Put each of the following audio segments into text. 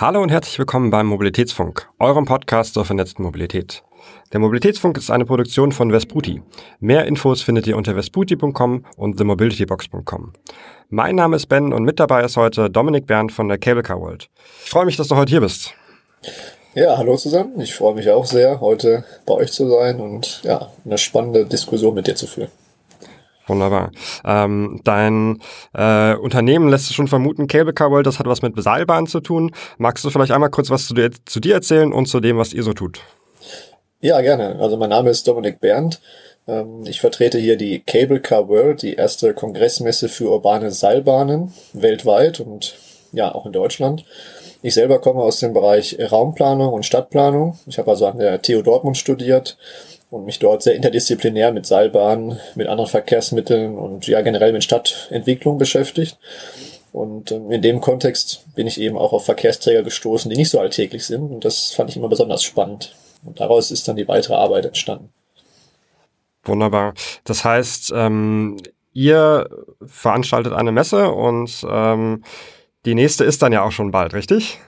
Hallo und herzlich willkommen beim Mobilitätsfunk, eurem Podcast zur vernetzten Mobilität. Der Mobilitätsfunk ist eine Produktion von Vesputi. Mehr Infos findet ihr unter vesputi.com und themobilitybox.com. Mein Name ist Ben und mit dabei ist heute Dominik Bernd von der Cable Car World. Ich freue mich, dass du heute hier bist. Ja, hallo zusammen. Ich freue mich auch sehr, heute bei euch zu sein und ja, eine spannende Diskussion mit dir zu führen. Wunderbar. Ähm, dein äh, Unternehmen lässt es schon vermuten, Cable Car World, das hat was mit Seilbahn zu tun. Magst du vielleicht einmal kurz was zu dir, zu dir erzählen und zu dem, was ihr so tut? Ja, gerne. Also mein Name ist Dominik Berndt. Ähm, ich vertrete hier die Cable Car World, die erste Kongressmesse für urbane Seilbahnen weltweit und ja, auch in Deutschland. Ich selber komme aus dem Bereich Raumplanung und Stadtplanung. Ich habe also an der TU Dortmund studiert und mich dort sehr interdisziplinär mit Seilbahnen, mit anderen Verkehrsmitteln und ja generell mit Stadtentwicklung beschäftigt. Und ähm, in dem Kontext bin ich eben auch auf Verkehrsträger gestoßen, die nicht so alltäglich sind. Und das fand ich immer besonders spannend. Und daraus ist dann die weitere Arbeit entstanden. Wunderbar. Das heißt, ähm, ihr veranstaltet eine Messe und ähm, die nächste ist dann ja auch schon bald, richtig?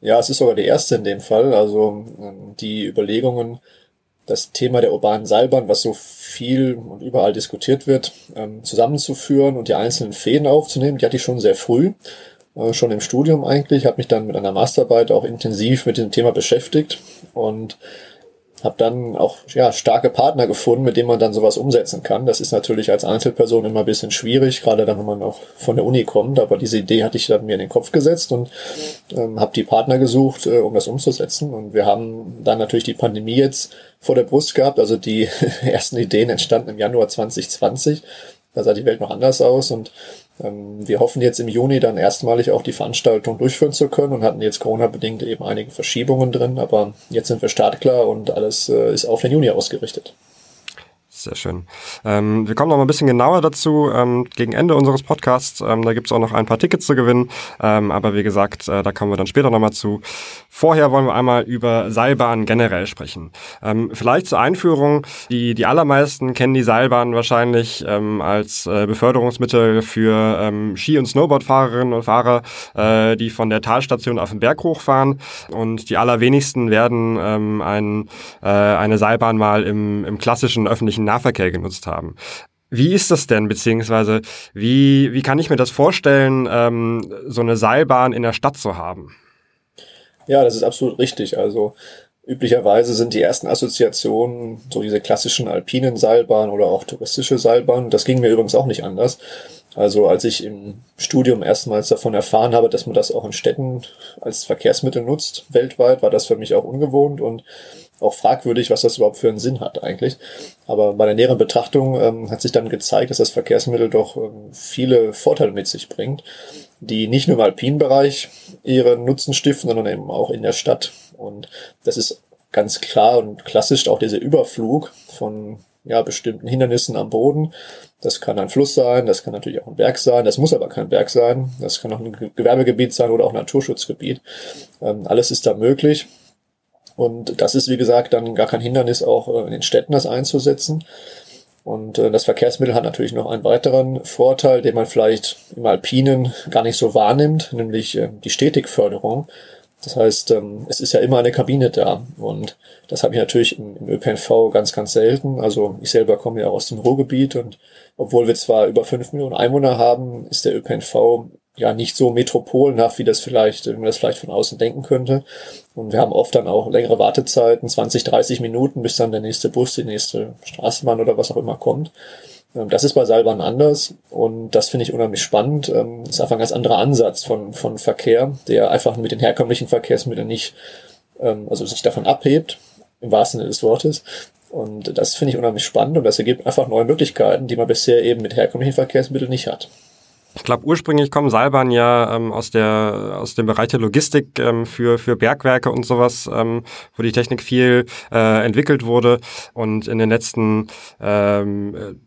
Ja, es ist sogar die erste in dem Fall. Also ähm, die Überlegungen, das Thema der urbanen Seilbahn, was so viel und überall diskutiert wird, ähm, zusammenzuführen und die einzelnen Fäden aufzunehmen, die hatte ich schon sehr früh, äh, schon im Studium eigentlich, habe mich dann mit einer Masterarbeit auch intensiv mit dem Thema beschäftigt und habe dann auch ja, starke Partner gefunden, mit denen man dann sowas umsetzen kann. Das ist natürlich als Einzelperson immer ein bisschen schwierig, gerade dann, wenn man auch von der Uni kommt. Aber diese Idee hatte ich dann mir in den Kopf gesetzt und ähm, habe die Partner gesucht, äh, um das umzusetzen. Und wir haben dann natürlich die Pandemie jetzt vor der Brust gehabt. Also die ersten Ideen entstanden im Januar 2020. Da sah die Welt noch anders aus und ähm, wir hoffen jetzt im Juni dann erstmalig auch die Veranstaltung durchführen zu können und hatten jetzt Corona-bedingt eben einige Verschiebungen drin, aber jetzt sind wir startklar und alles äh, ist auf den Juni ausgerichtet. Sehr schön. Ähm, wir kommen noch mal ein bisschen genauer dazu ähm, gegen Ende unseres Podcasts. Ähm, da gibt es auch noch ein paar Tickets zu gewinnen. Ähm, aber wie gesagt, äh, da kommen wir dann später noch mal zu. Vorher wollen wir einmal über Seilbahnen generell sprechen. Ähm, vielleicht zur Einführung. Die, die allermeisten kennen die Seilbahn wahrscheinlich ähm, als äh, Beförderungsmittel für Ski- und Snowboardfahrerinnen und Fahrer, äh, die von der Talstation auf den Berg hochfahren. Und die allerwenigsten werden ein, äh, eine Seilbahn mal im, im klassischen öffentlichen Nahverkehr genutzt haben. Wie ist das denn, beziehungsweise wie, wie kann ich mir das vorstellen, ähm, so eine Seilbahn in der Stadt zu haben? Ja, das ist absolut richtig. Also üblicherweise sind die ersten Assoziationen so diese klassischen alpinen Seilbahnen oder auch touristische Seilbahnen. Das ging mir übrigens auch nicht anders. Also als ich im Studium erstmals davon erfahren habe, dass man das auch in Städten als Verkehrsmittel nutzt, weltweit, war das für mich auch ungewohnt und auch fragwürdig, was das überhaupt für einen Sinn hat eigentlich. Aber bei der näheren Betrachtung ähm, hat sich dann gezeigt, dass das Verkehrsmittel doch ähm, viele Vorteile mit sich bringt, die nicht nur im alpinen Bereich ihren Nutzen stiften, sondern eben auch in der Stadt. Und das ist ganz klar und klassisch auch dieser Überflug von ja, bestimmten Hindernissen am Boden. Das kann ein Fluss sein, das kann natürlich auch ein Berg sein, das muss aber kein Berg sein, das kann auch ein Gewerbegebiet sein oder auch ein Naturschutzgebiet. Ähm, alles ist da möglich. Und das ist, wie gesagt, dann gar kein Hindernis, auch äh, in den Städten das einzusetzen. Und äh, das Verkehrsmittel hat natürlich noch einen weiteren Vorteil, den man vielleicht im Alpinen gar nicht so wahrnimmt, nämlich äh, die Stetigförderung. Das heißt, ähm, es ist ja immer eine Kabine da. Und das habe ich natürlich im, ÖPNV ganz, ganz selten. Also ich selber komme ja aus dem Ruhrgebiet und obwohl wir zwar über fünf Millionen Einwohner haben, ist der ÖPNV ja nicht so metropolenhaft, wie das vielleicht, wie man das vielleicht von außen denken könnte. Und wir haben oft dann auch längere Wartezeiten, 20, 30 Minuten, bis dann der nächste Bus, die nächste Straßenbahn oder was auch immer kommt. Ähm, das ist bei Seilbahn anders und das finde ich unheimlich spannend. Ähm, das ist einfach ein ganz anderer Ansatz von, von Verkehr, der einfach mit den herkömmlichen Verkehrsmitteln nicht, ähm, also sich davon abhebt, im wahrsten Sinne des Wortes. Und das finde ich unheimlich spannend und das ergibt einfach neue Möglichkeiten, die man bisher eben mit herkömmlichen Verkehrsmitteln nicht hat. Ich glaube, ursprünglich kommen Seilbahnen ja ähm, aus, der, aus dem Bereich der Logistik ähm, für, für Bergwerke und sowas, ähm, wo die Technik viel äh, entwickelt wurde. Und in den letzten ähm,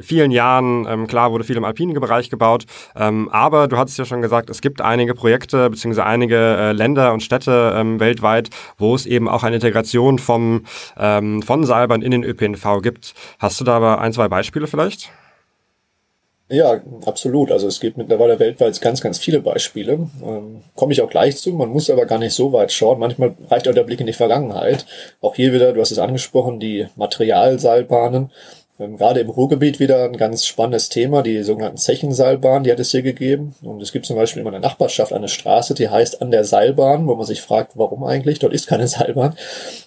vielen Jahren, ähm, klar, wurde viel im alpinen Bereich gebaut, ähm, aber du hattest ja schon gesagt, es gibt einige Projekte bzw. einige äh, Länder und Städte ähm, weltweit, wo es eben auch eine Integration vom, ähm, von Seilbahn in den ÖPNV gibt. Hast du da aber ein, zwei Beispiele vielleicht? Ja, absolut. Also es gibt mittlerweile weltweit ganz, ganz viele Beispiele. Ähm, Komme ich auch gleich zu. Man muss aber gar nicht so weit schauen. Manchmal reicht auch der Blick in die Vergangenheit. Auch hier wieder, du hast es angesprochen, die Materialseilbahnen. Ähm, gerade im Ruhrgebiet wieder ein ganz spannendes Thema, die sogenannten Zechenseilbahnen, die hat es hier gegeben. Und es gibt zum Beispiel in meiner Nachbarschaft eine Straße, die heißt an der Seilbahn, wo man sich fragt, warum eigentlich? Dort ist keine Seilbahn.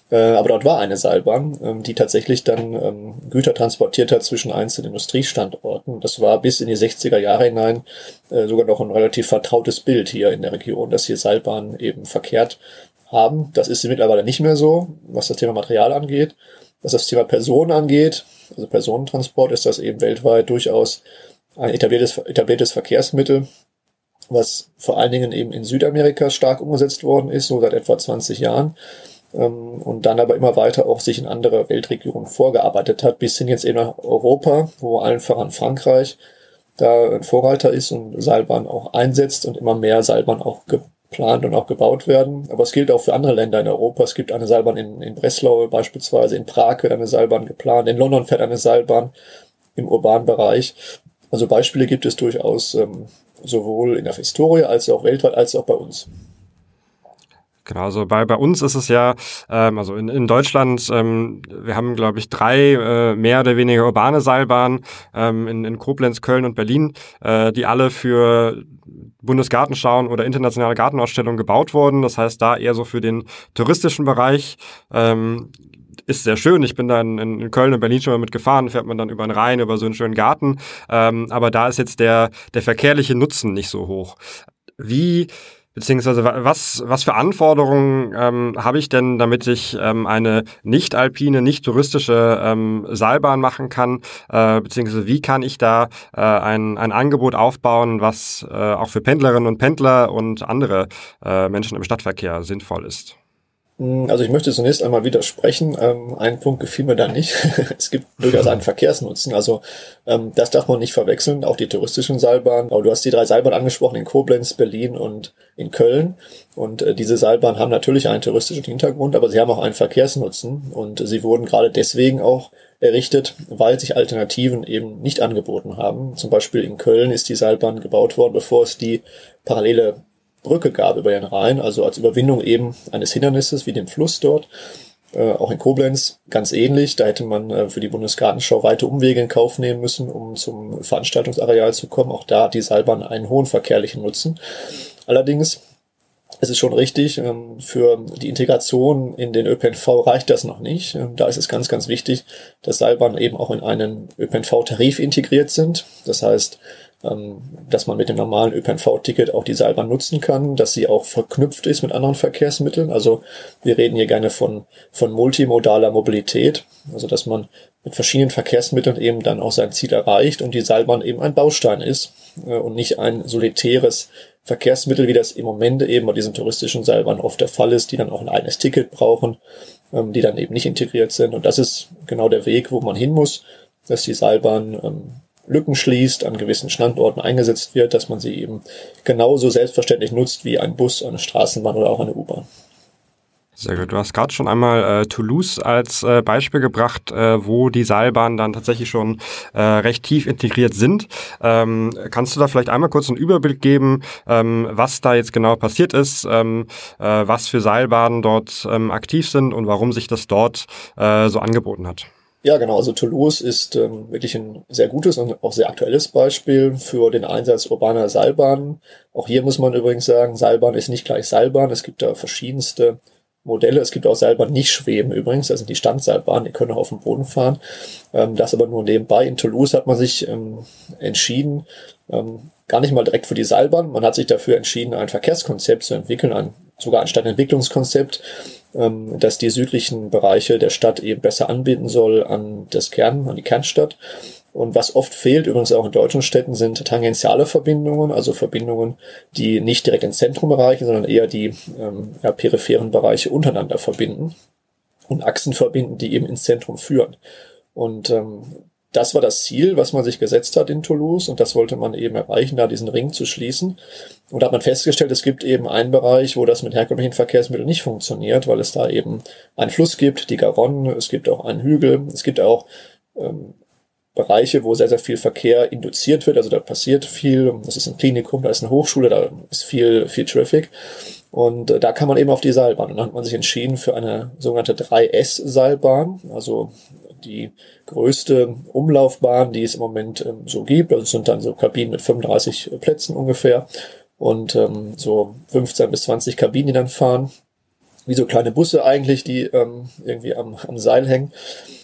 Äh, aber dort war eine Seilbahn, ähm, die tatsächlich dann ähm, Güter transportiert hat zwischen einzelnen Industriestandorten. Das war bis in die 60er Jahre hinein äh, sogar noch ein relativ vertrautes Bild hier in der Region, dass hier Seilbahnen eben verkehrt haben. Das ist mittlerweile nicht mehr so, was das Thema Material angeht. Was das Thema Personen angeht, also Personentransport, ist das eben weltweit durchaus ein etabliertes, etabliertes Verkehrsmittel, was vor allen Dingen eben in Südamerika stark umgesetzt worden ist, so seit etwa 20 Jahren. Ähm, und dann aber immer weiter auch sich in andere Weltregionen vorgearbeitet hat, bis hin jetzt eben nach Europa, wo allen voran Frankreich da ein Vorreiter ist und Seilbahn auch einsetzt und immer mehr Seilbahn auch geplant und auch gebaut werden. Aber es gilt auch für andere Länder in Europa. Es gibt eine Seilbahn in, in Breslau beispielsweise, in Prag wird eine Seilbahn geplant, in London fährt eine Seilbahn im urbanen Bereich. Also Beispiele gibt es durchaus ähm, sowohl in der Historie als auch weltweit als auch bei uns. Genau, also bei, bei uns ist es ja, ähm, also in, in Deutschland, ähm, wir haben, glaube ich, drei äh, mehr oder weniger urbane Seilbahnen ähm, in, in Koblenz, Köln und Berlin, äh, die alle für Bundesgartenschauen oder internationale Gartenausstellungen gebaut wurden. Das heißt, da eher so für den touristischen Bereich. Ähm, ist sehr schön. Ich bin dann in, Köln und Berlin schon mal mitgefahren, fährt man dann über den Rhein, über so einen schönen Garten. Ähm, aber da ist jetzt der, der verkehrliche Nutzen nicht so hoch. Wie Beziehungsweise was, was für Anforderungen ähm, habe ich denn, damit ich ähm, eine nicht alpine, nicht touristische ähm, Seilbahn machen kann? Äh, beziehungsweise wie kann ich da äh, ein, ein Angebot aufbauen, was äh, auch für Pendlerinnen und Pendler und andere äh, Menschen im Stadtverkehr sinnvoll ist? Hm, also ich möchte zunächst einmal widersprechen. Ähm, ein Punkt gefiel mir da nicht. es gibt durchaus einen Verkehrsnutzen. Also ähm, das darf man nicht verwechseln. Auch die touristischen Seilbahnen. Aber du hast die drei Seilbahnen angesprochen in Koblenz, Berlin und in Köln. Und äh, diese Seilbahnen haben natürlich einen touristischen Hintergrund, aber sie haben auch einen Verkehrsnutzen. Und sie wurden gerade deswegen auch errichtet, weil sich Alternativen eben nicht angeboten haben. Zum Beispiel in Köln ist die Seilbahn gebaut worden, bevor es die parallele Brücke gab über den Rhein, also als Überwindung eben eines Hindernisses wie dem Fluss dort. Äh, auch in Koblenz ganz ähnlich. Da hätte man äh, für die Bundesgartenschau weite Umwege in Kauf nehmen müssen, um zum Veranstaltungsareal zu kommen. Auch da hat die Seilbahn einen hohen verkehrlichen Nutzen. Allerdings es ist schon richtig, ähm, für die Integration in den ÖPNV reicht das noch nicht. Ähm, da ist es ganz, ganz wichtig, dass Seilbahnen eben auch in einen ÖPNV-Tarif integriert sind. Das heißt, ähm, dass man mit dem normalen ÖPNV-Ticket auch die Seilbahn nutzen kann, dass sie auch verknüpft ist mit anderen Verkehrsmitteln. Also wir reden hier gerne von, von multimodaler Mobilität, also dass man mit verschiedenen Verkehrsmitteln eben dann auch sein Ziel erreicht und die Seilbahn eben ein Baustein ist äh, und nicht ein solitäres Verkehrsmittel, wie das im Moment eben bei diesen touristischen Seilbahnen oft der Fall ist, die dann auch ein eigenes Ticket brauchen, ähm, die dann eben nicht integriert sind. Und das ist genau der Weg, wo man hin muss, dass die Seilbahn ähm, Lücken schließt, an gewissen Standorten eingesetzt wird, dass man sie eben genauso selbstverständlich nutzt wie ein Bus, eine Straßenbahn oder auch eine U-Bahn. Sehr gut. Du hast gerade schon einmal äh, Toulouse als äh, Beispiel gebracht, äh, wo die Seilbahnen dann tatsächlich schon äh, recht tief integriert sind. Ähm, kannst du da vielleicht einmal kurz einen Überblick geben, ähm, was da jetzt genau passiert ist, ähm, äh, was für Seilbahnen dort ähm, aktiv sind und warum sich das dort äh, so angeboten hat? Ja, genau. Also Toulouse ist ähm, wirklich ein sehr gutes und auch sehr aktuelles Beispiel für den Einsatz urbaner Seilbahnen. Auch hier muss man übrigens sagen, Seilbahn ist nicht gleich Seilbahn. Es gibt da verschiedenste Modelle. Es gibt auch Seilbahnen nicht schweben übrigens, das sind die Standseilbahnen, die können auch auf dem Boden fahren. Ähm, das aber nur nebenbei. In Toulouse hat man sich ähm, entschieden, ähm, gar nicht mal direkt für die Seilbahn, man hat sich dafür entschieden, ein Verkehrskonzept zu entwickeln, ein, sogar ein Stadtentwicklungskonzept, ähm, das die südlichen Bereiche der Stadt eben besser anbieten soll an das Kern, an die Kernstadt. Und was oft fehlt, übrigens auch in deutschen Städten, sind tangentiale Verbindungen, also Verbindungen, die nicht direkt ins Zentrum erreichen, sondern eher die ähm, ja, peripheren Bereiche untereinander verbinden und Achsen verbinden, die eben ins Zentrum führen. Und ähm, das war das Ziel, was man sich gesetzt hat in Toulouse und das wollte man eben erreichen, da diesen Ring zu schließen. Und da hat man festgestellt, es gibt eben einen Bereich, wo das mit herkömmlichen Verkehrsmitteln nicht funktioniert, weil es da eben einen Fluss gibt, die Garonne, es gibt auch einen Hügel, es gibt auch ähm, Bereiche, wo sehr, sehr viel Verkehr induziert wird. Also da passiert viel. Das ist ein Klinikum, da ist eine Hochschule, da ist viel, viel Traffic. Und äh, da kann man eben auf die Seilbahn. Und dann hat man sich entschieden für eine sogenannte 3S-Seilbahn, also die größte Umlaufbahn, die es im Moment ähm, so gibt. Also es sind dann so Kabinen mit 35 Plätzen ungefähr und ähm, so 15 bis 20 Kabinen, die dann fahren. Wie so kleine Busse eigentlich, die ähm, irgendwie am, am Seil hängen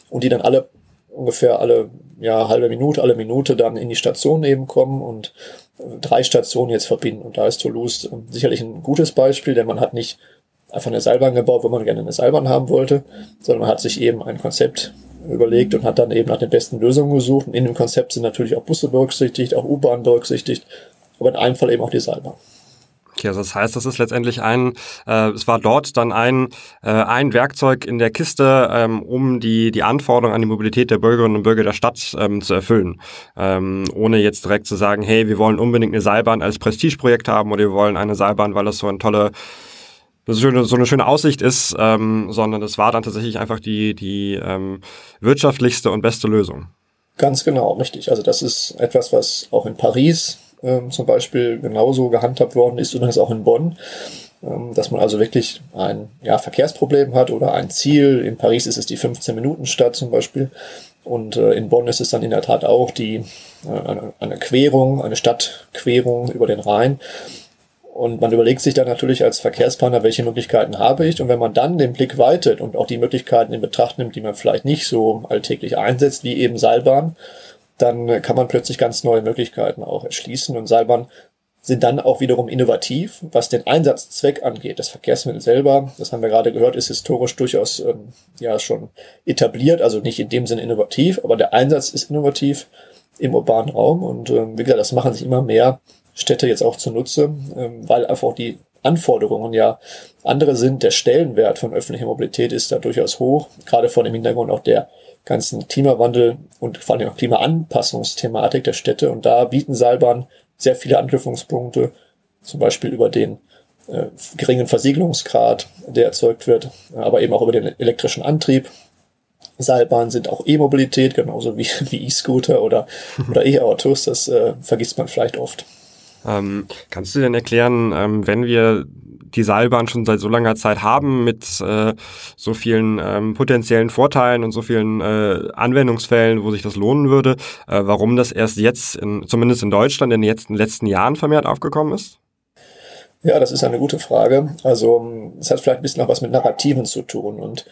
und die dann alle ungefähr alle ja, halbe Minute, alle Minute dann in die Station eben kommen und drei Stationen jetzt verbinden. Und da ist Toulouse ähm, sicherlich ein gutes Beispiel, denn man hat nicht einfach eine Seilbahn gebaut, wo man gerne eine Seilbahn haben wollte, sondern man hat sich eben ein Konzept überlegt und hat dann eben nach den besten Lösungen gesucht. Und in dem Konzept sind natürlich auch Busse berücksichtigt, auch U-Bahn berücksichtigt, aber in einem Fall eben auch die Seilbahn. Okay, das heißt, das ist letztendlich ein, äh, es war dort dann ein, äh, ein Werkzeug in der Kiste, ähm, um die, die Anforderungen an die Mobilität der Bürgerinnen und Bürger der Stadt ähm, zu erfüllen. Ähm, ohne jetzt direkt zu sagen, hey, wir wollen unbedingt eine Seilbahn als Prestigeprojekt haben oder wir wollen eine Seilbahn, weil das so eine tolle so eine schöne Aussicht ist, ähm, sondern es war dann tatsächlich einfach die, die ähm, wirtschaftlichste und beste Lösung. Ganz genau, richtig. Also das ist etwas, was auch in Paris ähm, zum Beispiel genauso gehandhabt worden ist das auch in Bonn, ähm, dass man also wirklich ein ja, Verkehrsproblem hat oder ein Ziel. In Paris ist es die 15-Minuten-Stadt zum Beispiel und äh, in Bonn ist es dann in der Tat auch die, äh, eine, eine Querung, eine Stadtquerung über den Rhein. Und man überlegt sich dann natürlich als Verkehrsplaner, welche Möglichkeiten habe ich. Und wenn man dann den Blick weitet und auch die Möglichkeiten in Betracht nimmt, die man vielleicht nicht so alltäglich einsetzt, wie eben Seilbahn, dann kann man plötzlich ganz neue Möglichkeiten auch erschließen. Und Seilbahn sind dann auch wiederum innovativ, was den Einsatzzweck angeht. Das Verkehrsmittel selber, das haben wir gerade gehört, ist historisch durchaus ähm, ja schon etabliert, also nicht in dem Sinne innovativ, aber der Einsatz ist innovativ im urbanen Raum. Und ähm, wie gesagt, das machen sich immer mehr Städte jetzt auch zunutze, ähm, weil einfach die Anforderungen ja andere sind. Der Stellenwert von öffentlicher Mobilität ist da durchaus hoch, gerade vor dem Hintergrund auch der ganzen Klimawandel und vor allem auch Klimaanpassungsthematik der Städte. Und da bieten Seilbahnen sehr viele Anknüpfungspunkte, zum Beispiel über den äh, geringen Versiegelungsgrad, der erzeugt wird, aber eben auch über den elektrischen Antrieb. Seilbahnen sind auch E-Mobilität, genauso wie, wie E-Scooter oder, oder E-Autos. Das äh, vergisst man vielleicht oft. Ähm, kannst du denn erklären, ähm, wenn wir die Seilbahn schon seit so langer Zeit haben mit äh, so vielen ähm, potenziellen Vorteilen und so vielen äh, Anwendungsfällen, wo sich das lohnen würde, äh, warum das erst jetzt, in, zumindest in Deutschland, in den letzten, letzten Jahren vermehrt aufgekommen ist? Ja, das ist eine gute Frage. Also es hat vielleicht ein bisschen auch was mit Narrativen zu tun und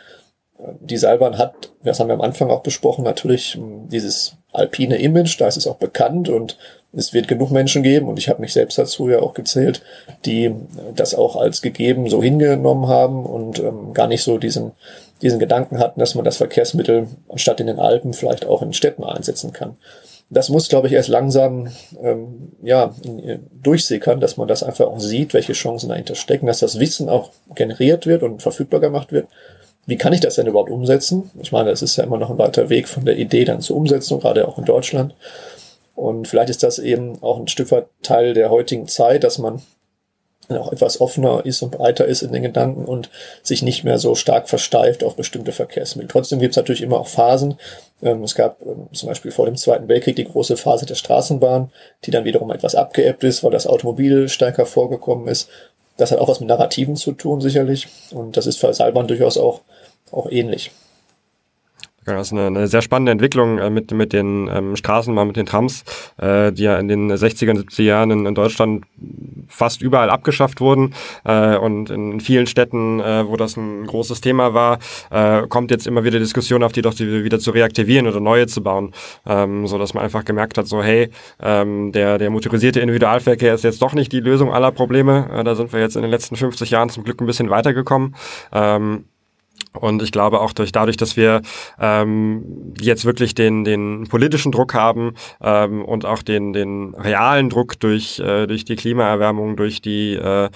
äh, die Seilbahn hat, das haben wir am Anfang auch besprochen, natürlich hm, dieses alpine Image, da ist es auch bekannt und es wird genug Menschen geben, und ich habe mich selbst dazu ja auch gezählt, die das auch als gegeben so hingenommen haben und ähm, gar nicht so diesen, diesen Gedanken hatten, dass man das Verkehrsmittel anstatt in den Alpen vielleicht auch in Städten einsetzen kann. Das muss, glaube ich, erst langsam ähm, ja, durchsickern, dass man das einfach auch sieht, welche Chancen dahinter stecken, dass das Wissen auch generiert wird und verfügbar gemacht wird. Wie kann ich das denn überhaupt umsetzen? Ich meine, es ist ja immer noch ein weiter Weg von der Idee dann zur Umsetzung, gerade auch in Deutschland. Und vielleicht ist das eben auch ein Stück weit Teil der heutigen Zeit, dass man auch etwas offener ist und breiter ist in den Gedanken und sich nicht mehr so stark versteift auf bestimmte Verkehrsmittel. Trotzdem gibt es natürlich immer auch Phasen. Ähm, es gab ähm, zum Beispiel vor dem Zweiten Weltkrieg die große Phase der Straßenbahn, die dann wiederum etwas abgeebbt ist, weil das Automobil stärker vorgekommen ist. Das hat auch was mit Narrativen zu tun, sicherlich. Und das ist für Seilbahn durchaus auch, auch ähnlich. Das ist eine, eine sehr spannende Entwicklung äh, mit, mit den ähm, Straßenbahnen, mit den Trams, äh, die ja in den 60er und 70er Jahren in, in Deutschland fast überall abgeschafft wurden. Äh, und in vielen Städten, äh, wo das ein großes Thema war, äh, kommt jetzt immer wieder Diskussion auf die doch die wieder zu reaktivieren oder neue zu bauen. Ähm, so dass man einfach gemerkt hat, so hey, ähm, der, der motorisierte Individualverkehr ist jetzt doch nicht die Lösung aller Probleme. Äh, da sind wir jetzt in den letzten 50 Jahren zum Glück ein bisschen weitergekommen. Ähm, und ich glaube auch durch dadurch, dass wir ähm, jetzt wirklich den, den politischen Druck haben ähm, und auch den, den realen Druck durch, äh, durch die Klimaerwärmung, durch die äh,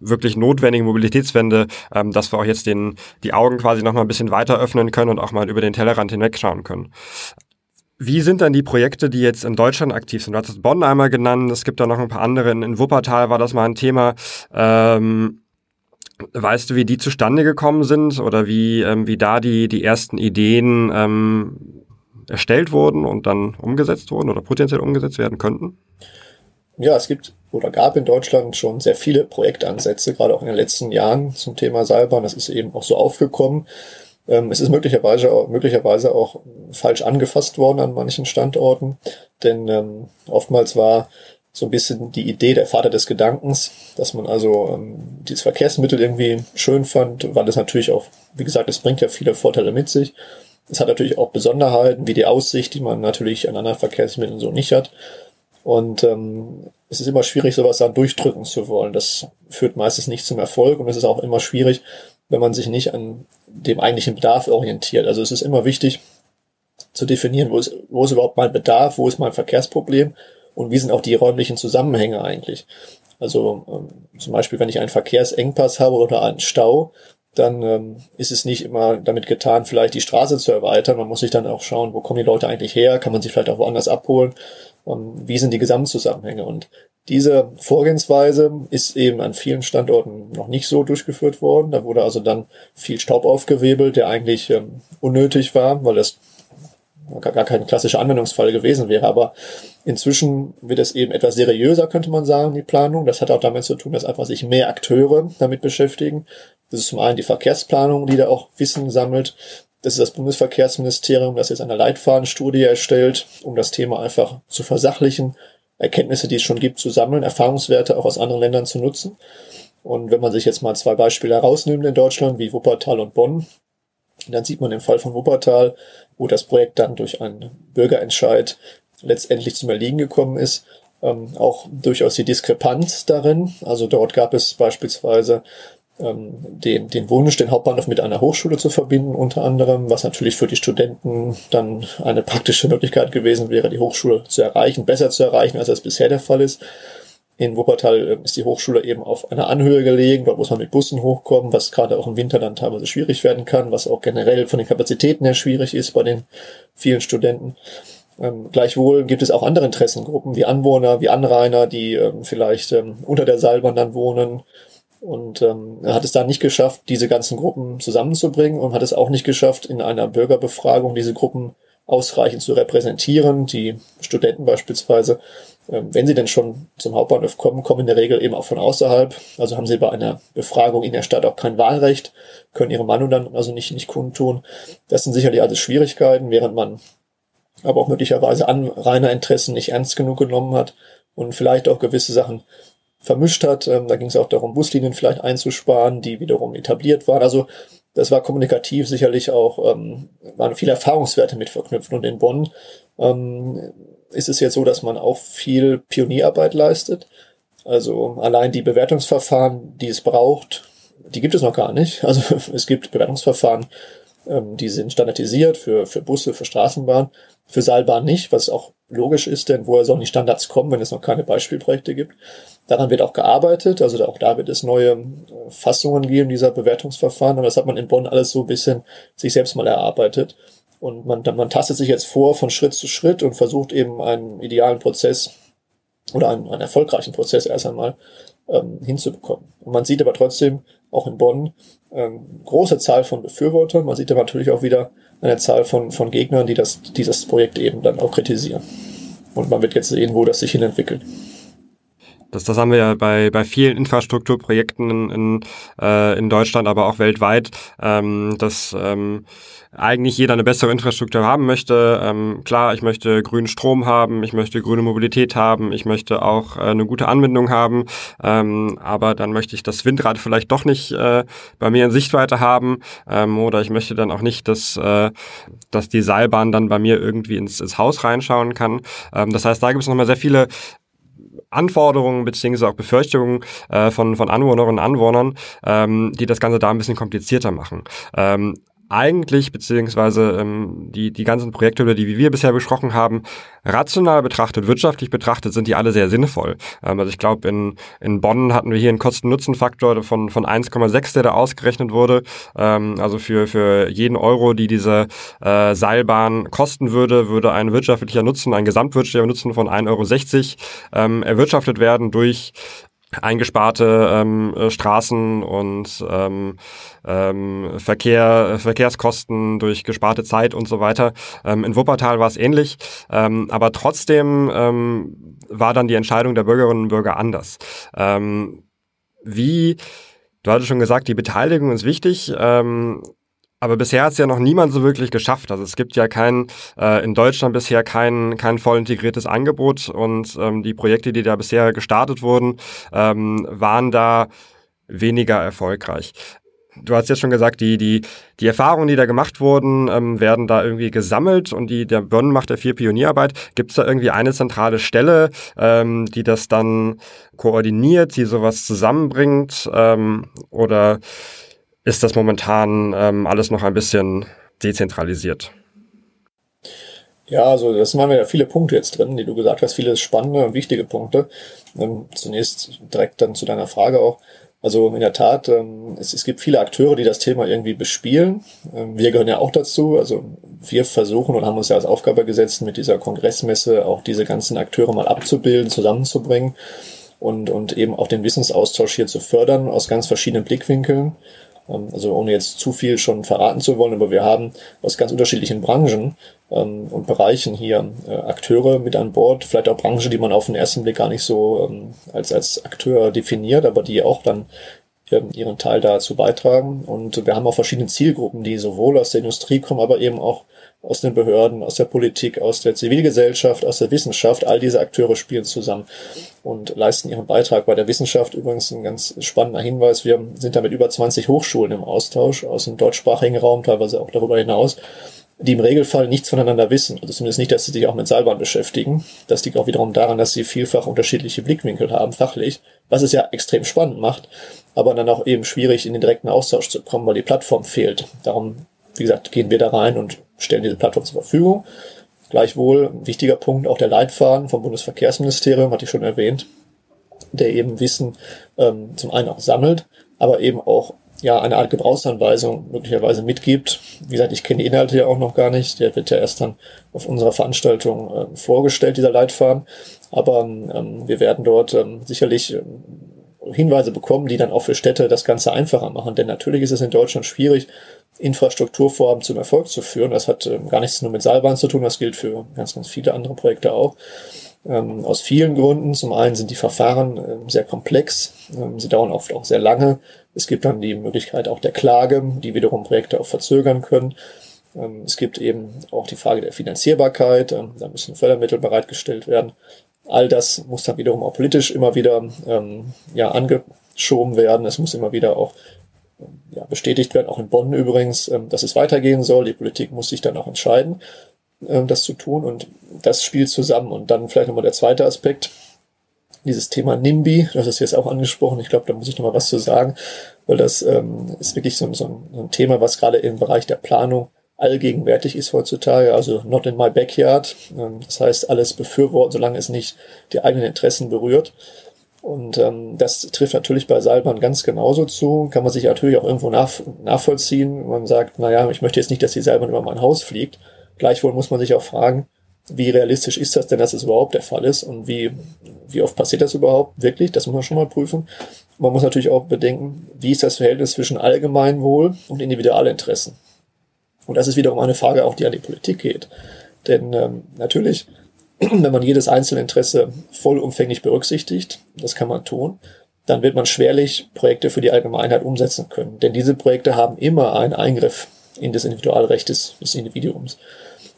wirklich notwendige Mobilitätswende, ähm, dass wir auch jetzt den, die Augen quasi noch mal ein bisschen weiter öffnen können und auch mal über den Tellerrand hinwegschauen können. Wie sind dann die Projekte, die jetzt in Deutschland aktiv sind? Du hast Bonn einmal genannt, es gibt da noch ein paar andere. In, in Wuppertal war das mal ein Thema. Ähm, Weißt du, wie die zustande gekommen sind oder wie, ähm, wie da die, die ersten Ideen ähm, erstellt wurden und dann umgesetzt wurden oder potenziell umgesetzt werden könnten? Ja, es gibt oder gab in Deutschland schon sehr viele Projektansätze, gerade auch in den letzten Jahren zum Thema Seilbahn. Das ist eben auch so aufgekommen. Ähm, es ist möglicherweise auch, möglicherweise auch falsch angefasst worden an manchen Standorten, denn ähm, oftmals war so ein bisschen die Idee der Vater des Gedankens, dass man also ähm, dieses Verkehrsmittel irgendwie schön fand, weil es natürlich auch, wie gesagt, es bringt ja viele Vorteile mit sich. Es hat natürlich auch Besonderheiten, wie die Aussicht, die man natürlich an anderen Verkehrsmitteln so nicht hat. Und ähm, es ist immer schwierig, sowas dann durchdrücken zu wollen. Das führt meistens nicht zum Erfolg und es ist auch immer schwierig, wenn man sich nicht an dem eigentlichen Bedarf orientiert. Also es ist immer wichtig zu definieren, wo ist, wo ist überhaupt mein Bedarf, wo ist mein Verkehrsproblem und wie sind auch die räumlichen Zusammenhänge eigentlich. Also ähm, zum Beispiel, wenn ich einen Verkehrsengpass habe oder einen Stau, dann ähm, ist es nicht immer damit getan, vielleicht die Straße zu erweitern. Man muss sich dann auch schauen, wo kommen die Leute eigentlich her, kann man sich vielleicht auch woanders abholen und wie sind die Gesamtzusammenhänge. Und diese Vorgehensweise ist eben an vielen Standorten noch nicht so durchgeführt worden. Da wurde also dann viel Staub aufgewebelt, der eigentlich ähm, unnötig war, weil das gar kein klassischer Anwendungsfall gewesen wäre. Aber inzwischen wird es eben etwas seriöser, könnte man sagen, die Planung. Das hat auch damit zu tun, dass einfach sich mehr Akteure damit beschäftigen. Das ist zum einen die Verkehrsplanung, die da auch Wissen sammelt. Das ist das Bundesverkehrsministerium, das jetzt eine Leitfadenstudie erstellt, um das Thema einfach zu versachlichen, Erkenntnisse, die es schon gibt, zu sammeln, Erfahrungswerte auch aus anderen Ländern zu nutzen. Und wenn man sich jetzt mal zwei Beispiele herausnimmt in Deutschland, wie Wuppertal und Bonn, dann sieht man im Fall von Wuppertal, wo das Projekt dann durch einen Bürgerentscheid letztendlich zum Erliegen gekommen ist, ähm, auch durchaus die Diskrepanz darin. Also dort gab es beispielsweise ähm, den, den Wunsch, den Hauptbahnhof mit einer Hochschule zu verbinden, unter anderem, was natürlich für die Studenten dann eine praktische Möglichkeit gewesen wäre, die Hochschule zu erreichen, besser zu erreichen, als das bisher der Fall ist. In Wuppertal äh, ist die Hochschule eben auf einer Anhöhe gelegen, dort muss man mit Bussen hochkommen, was gerade auch im Winter dann teilweise schwierig werden kann, was auch generell von den Kapazitäten her schwierig ist bei den vielen Studenten. Ähm, gleichwohl gibt es auch andere Interessengruppen, wie Anwohner, wie Anrainer, die ähm, vielleicht ähm, unter der Seilbahn dann wohnen, und ähm, er hat es da nicht geschafft, diese ganzen Gruppen zusammenzubringen und hat es auch nicht geschafft, in einer Bürgerbefragung diese Gruppen ausreichend zu repräsentieren. Die Studenten beispielsweise, ähm, wenn sie denn schon zum Hauptbahnhof kommen, kommen in der Regel eben auch von außerhalb. Also haben sie bei einer Befragung in der Stadt auch kein Wahlrecht, können ihre Meinung dann also nicht, nicht kundtun. Das sind sicherlich alles Schwierigkeiten, während man aber auch möglicherweise Anrainerinteressen nicht ernst genug genommen hat und vielleicht auch gewisse Sachen vermischt hat. Ähm, da ging es auch darum, Buslinien vielleicht einzusparen, die wiederum etabliert waren. Also das war kommunikativ sicherlich auch, ähm, waren viele Erfahrungswerte mit verknüpft. Und in Bonn ähm, ist es jetzt so, dass man auch viel Pionierarbeit leistet. Also allein die Bewertungsverfahren, die es braucht, die gibt es noch gar nicht. Also es gibt Bewertungsverfahren, ähm, die sind standardisiert für, für Busse, für Straßenbahn, für Seilbahn nicht, was auch logisch ist, denn woher sollen die Standards kommen, wenn es noch keine Beispielprojekte gibt? Daran wird auch gearbeitet, also auch da wird es neue äh, Fassungen geben dieser Bewertungsverfahren, aber das hat man in Bonn alles so ein bisschen sich selbst mal erarbeitet. Und man, man tastet sich jetzt vor von Schritt zu Schritt und versucht eben einen idealen Prozess oder einen, einen erfolgreichen Prozess erst einmal ähm, hinzubekommen. Und man sieht aber trotzdem auch in Bonn ähm, große Zahl von Befürwortern. Man sieht aber natürlich auch wieder eine Zahl von, von Gegnern, die das, dieses Projekt eben dann auch kritisieren. Und man wird jetzt sehen, wo das sich hin entwickelt. Das, das haben wir ja bei, bei vielen Infrastrukturprojekten in, in, äh, in Deutschland, aber auch weltweit, ähm, dass ähm, eigentlich jeder eine bessere Infrastruktur haben möchte. Ähm, klar, ich möchte grünen Strom haben, ich möchte grüne Mobilität haben, ich möchte auch äh, eine gute Anbindung haben, ähm, aber dann möchte ich das Windrad vielleicht doch nicht äh, bei mir in Sichtweite haben ähm, oder ich möchte dann auch nicht, dass, äh, dass die Seilbahn dann bei mir irgendwie ins, ins Haus reinschauen kann. Ähm, das heißt, da gibt es nochmal sehr viele Anforderungen beziehungsweise auch Befürchtungen äh, von, von Anwohnerinnen und Anwohnern, ähm, die das Ganze da ein bisschen komplizierter machen. Ähm, eigentlich, beziehungsweise ähm, die, die ganzen Projekte, über die wir bisher besprochen haben, rational betrachtet, wirtschaftlich betrachtet, sind die alle sehr sinnvoll. Ähm, also ich glaube, in, in Bonn hatten wir hier einen Kosten-Nutzen-Faktor von, von 1,6, der da ausgerechnet wurde. Ähm, also für, für jeden Euro, die diese äh, Seilbahn kosten würde, würde ein wirtschaftlicher Nutzen, ein gesamtwirtschaftlicher Nutzen von 1,60 Euro ähm, erwirtschaftet werden durch eingesparte ähm, äh, Straßen und ähm, ähm, Verkehr, Verkehrskosten durch gesparte Zeit und so weiter. Ähm, in Wuppertal war es ähnlich, ähm, aber trotzdem ähm, war dann die Entscheidung der Bürgerinnen und Bürger anders. Ähm, wie, du hattest schon gesagt, die Beteiligung ist wichtig. Ähm, aber bisher hat es ja noch niemand so wirklich geschafft. Also es gibt ja kein, äh, in Deutschland bisher kein, kein voll integriertes Angebot und ähm, die Projekte, die da bisher gestartet wurden, ähm, waren da weniger erfolgreich. Du hast jetzt schon gesagt, die, die, die Erfahrungen, die da gemacht wurden, ähm, werden da irgendwie gesammelt und die, der Bonn macht ja viel Pionierarbeit. Gibt es da irgendwie eine zentrale Stelle, ähm, die das dann koordiniert, die sowas zusammenbringt? Ähm, oder ist das momentan ähm, alles noch ein bisschen dezentralisiert. Ja, also das waren ja viele Punkte jetzt drin, die du gesagt hast, viele spannende und wichtige Punkte. Ähm, zunächst direkt dann zu deiner Frage auch. Also in der Tat, ähm, es, es, gibt viele Akteure, die das Thema irgendwie bespielen. Ähm, wir gehören ja auch dazu. Also wir versuchen und haben uns ja als Aufgabe gesetzt, mit dieser Kongressmesse auch diese ganzen Akteure mal abzubilden, zusammenzubringen und, und eben auch den Wissensaustausch hier zu fördern aus ganz verschiedenen Blickwinkeln. Ähm, also ohne jetzt zu viel schon verraten zu wollen, aber wir haben aus ganz unterschiedlichen Branchen ähm, und Bereichen hier äh, Akteure mit an Bord, vielleicht auch Branchen, die man auf den ersten Blick gar nicht so ähm, als, als Akteur definiert, aber die auch dann ihren Teil dazu beitragen. Und wir haben auch verschiedene Zielgruppen, die sowohl aus der Industrie kommen, aber eben auch aus den Behörden, aus der Politik, aus der Zivilgesellschaft, aus der Wissenschaft. All diese Akteure spielen zusammen und leisten ihren Beitrag. Bei der Wissenschaft übrigens ein ganz spannender Hinweis. Wir sind da mit über 20 Hochschulen im Austausch aus dem deutschsprachigen Raum, teilweise auch darüber hinaus die im Regelfall nichts voneinander wissen. Also zumindest nicht, dass sie sich auch mit Seilbahn beschäftigen. Das liegt auch wiederum daran, dass sie vielfach unterschiedliche Blickwinkel haben, fachlich, was es ja extrem spannend macht, aber dann auch eben schwierig in den direkten Austausch zu kommen, weil die Plattform fehlt. Darum, wie gesagt, gehen wir da rein und stellen diese Plattform zur Verfügung. Gleichwohl, ein wichtiger Punkt, auch der Leitfaden vom Bundesverkehrsministerium, hatte ich schon erwähnt, der eben Wissen ähm, zum einen auch sammelt, aber eben auch ja eine Art Gebrauchsanweisung möglicherweise mitgibt. Wie gesagt, ich kenne die Inhalte ja auch noch gar nicht. Der wird ja erst dann auf unserer Veranstaltung äh, vorgestellt, dieser Leitfaden. Aber ähm, wir werden dort ähm, sicherlich ähm, Hinweise bekommen, die dann auch für Städte das Ganze einfacher machen. Denn natürlich ist es in Deutschland schwierig, Infrastrukturvorhaben zum Erfolg zu führen. Das hat ähm, gar nichts nur mit Seilbahn zu tun, das gilt für ganz, ganz viele andere Projekte auch. Ähm, aus vielen Gründen. Zum einen sind die Verfahren ähm, sehr komplex, ähm, sie dauern oft auch sehr lange. Es gibt dann die Möglichkeit auch der Klage, die wiederum Projekte auch verzögern können. Ähm, es gibt eben auch die Frage der Finanzierbarkeit, ähm, da müssen Fördermittel bereitgestellt werden. All das muss dann wiederum auch politisch immer wieder ja, angeschoben werden. Es muss immer wieder auch ja, bestätigt werden, auch in Bonn übrigens, ähm, dass es weitergehen soll. Die Politik muss sich dann auch entscheiden, ähm, das zu tun und das spielt zusammen. Und dann vielleicht nochmal der zweite Aspekt, dieses Thema NIMBY, das ist jetzt auch angesprochen, ich glaube, da muss ich nochmal was zu sagen, weil das ähm, ist wirklich so, so, ein, Thema, was gerade im Bereich der Planung allgegenwärtig ist heutzutage, also not in my backyard. das heißt, alles befürworten, solange es nicht die eigenen Interessen berührt. Und ähm, das trifft natürlich bei Seilbahn ganz genauso zu. Kann man sich natürlich auch irgendwo nach, nachvollziehen. Man sagt, naja, ich möchte jetzt nicht, dass die Seilbahn über mein Haus fliegt. Gleichwohl muss man sich auch fragen, wie realistisch ist das denn, dass es überhaupt der Fall ist und wie, wie oft passiert das überhaupt wirklich? Das muss man schon mal prüfen. Man muss natürlich auch bedenken, wie ist das Verhältnis zwischen Allgemeinwohl und Individualinteressen. Und das ist wiederum eine Frage auch, die an die Politik geht. Denn ähm, natürlich wenn man jedes einzelne Interesse vollumfänglich berücksichtigt, das kann man tun, dann wird man schwerlich Projekte für die Allgemeinheit umsetzen können. Denn diese Projekte haben immer einen Eingriff in das Individualrecht des, des Individuums.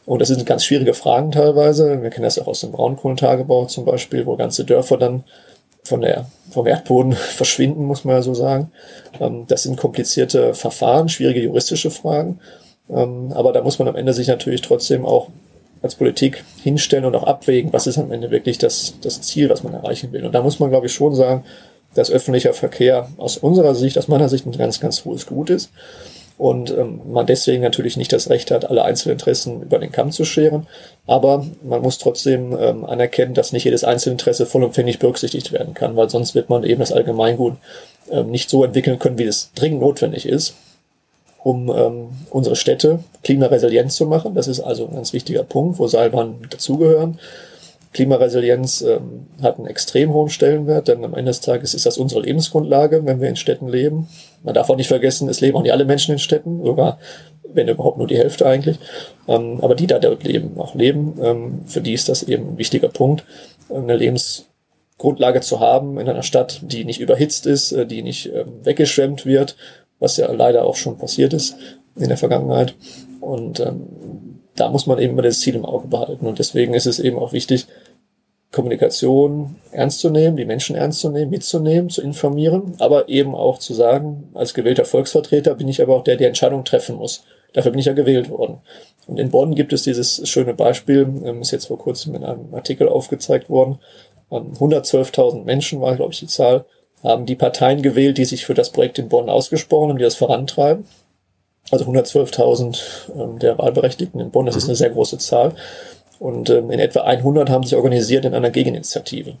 Und das sind ganz schwierige Fragen teilweise. Wir kennen das auch aus dem Braunkohlentagebau zum Beispiel, wo ganze Dörfer dann von der, vom Erdboden verschwinden, muss man ja so sagen. Ähm, das sind komplizierte Verfahren, schwierige juristische Fragen. Ähm, aber da muss man am Ende sich natürlich trotzdem auch als Politik hinstellen und auch abwägen, was ist am Ende wirklich das, das Ziel, was man erreichen will. Und da muss man, glaube ich, schon sagen, dass öffentlicher Verkehr aus unserer Sicht, aus meiner Sicht ein ganz, ganz hohes Gut ist. Und ähm, man deswegen natürlich nicht das Recht hat, alle Einzelinteressen über den Kamm zu scheren. Aber man muss trotzdem ähm, anerkennen, dass nicht jedes Einzelinteresse vollumfänglich berücksichtigt werden kann, weil sonst wird man eben das Allgemeingut ähm, nicht so entwickeln können, wie es dringend notwendig ist um ähm, unsere Städte klimaresilient zu machen. Das ist also ein ganz wichtiger Punkt, wo Seilbahnen dazugehören. Klimaresilienz ähm, hat einen extrem hohen Stellenwert, denn am Ende des Tages ist das unsere Lebensgrundlage, wenn wir in Städten leben. Man darf auch nicht vergessen, es leben auch nicht alle Menschen in Städten, sogar wenn überhaupt nur die Hälfte eigentlich. Ähm, aber die da dort leben, auch leben, ähm, für die ist das eben ein wichtiger Punkt, eine Lebensgrundlage zu haben in einer Stadt, die nicht überhitzt ist, äh, die nicht ähm, weggeschwemmt wird, was ja leider auch schon passiert ist in der Vergangenheit. Und ähm, da muss man eben immer das Ziel im Auge behalten. Und deswegen ist es eben auch wichtig, Kommunikation ernst zu nehmen, die Menschen ernst zu nehmen, mitzunehmen, zu informieren, aber eben auch zu sagen, als gewählter Volksvertreter bin ich aber auch der, der Entscheidung treffen muss. Dafür bin ich ja gewählt worden. Und in Bonn gibt es dieses schöne Beispiel, ähm, ist jetzt vor kurzem in einem Artikel aufgezeigt worden. 112.000 ähm, Menschen war, glaube ich, die Zahl, haben die Parteien gewählt, die sich für das Projekt in Bonn ausgesprochen haben, die das vorantreiben. Also 112.000 ähm, der Wahlberechtigten in Bonn, das ist mhm. eine sehr große Zahl. Und ähm, in etwa 100 haben sich organisiert in einer Gegeninitiative.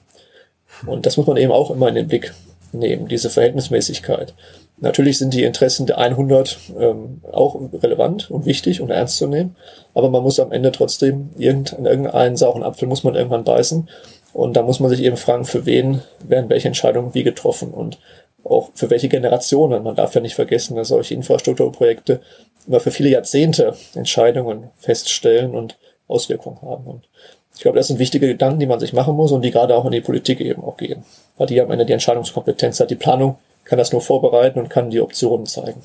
Und das muss man eben auch immer in den Blick nehmen, diese Verhältnismäßigkeit. Natürlich sind die Interessen der 100 ähm, auch relevant und wichtig und ernst zu nehmen, aber man muss am Ende trotzdem irgendeinen, irgendeinen sauren Apfel muss man irgendwann beißen und da muss man sich eben fragen, für wen werden welche Entscheidungen wie getroffen und auch für welche Generationen. Man darf ja nicht vergessen, dass solche Infrastrukturprojekte über für viele Jahrzehnte Entscheidungen feststellen und Auswirkungen haben. Und ich glaube, das sind wichtige Gedanken, die man sich machen muss und die gerade auch in die Politik eben auch gehen. Weil die am Ende die Entscheidungskompetenz hat. Die Planung kann das nur vorbereiten und kann die Optionen zeigen.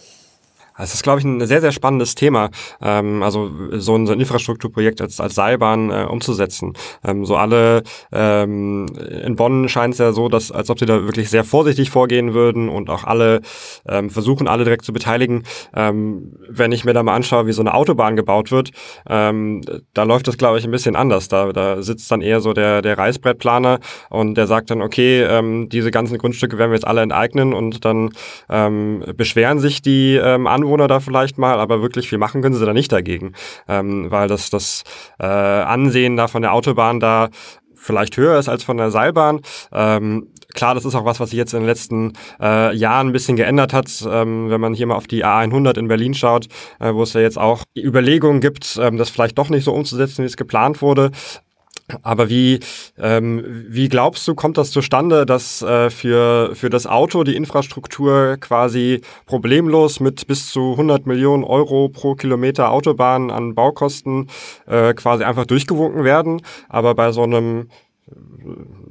Das ist, glaube ich, ein sehr, sehr spannendes Thema, ähm, also so ein, so ein Infrastrukturprojekt als, als Seilbahn äh, umzusetzen. Ähm, so alle, ähm, in Bonn scheint es ja so, dass, als ob sie da wirklich sehr vorsichtig vorgehen würden und auch alle ähm, versuchen, alle direkt zu beteiligen. Ähm, wenn ich mir da mal anschaue, wie so eine Autobahn gebaut wird, ähm, da läuft das, glaube ich, ein bisschen anders. Da, da sitzt dann eher so der, der Reißbrettplaner und der sagt dann, okay, ähm, diese ganzen Grundstücke werden wir jetzt alle enteignen und dann ähm, beschweren sich die ähm, Anwohner da vielleicht mal, aber wirklich viel machen können sie da nicht dagegen, ähm, weil das, das äh, Ansehen da von der Autobahn da vielleicht höher ist als von der Seilbahn. Ähm, klar, das ist auch was, was sich jetzt in den letzten äh, Jahren ein bisschen geändert hat. Ähm, wenn man hier mal auf die A100 in Berlin schaut, äh, wo es ja jetzt auch Überlegungen gibt, ähm, das vielleicht doch nicht so umzusetzen, wie es geplant wurde. Aber wie, ähm, wie glaubst du, kommt das zustande, dass äh, für, für das Auto die Infrastruktur quasi problemlos mit bis zu 100 Millionen Euro pro Kilometer Autobahn an Baukosten äh, quasi einfach durchgewunken werden, aber bei so einem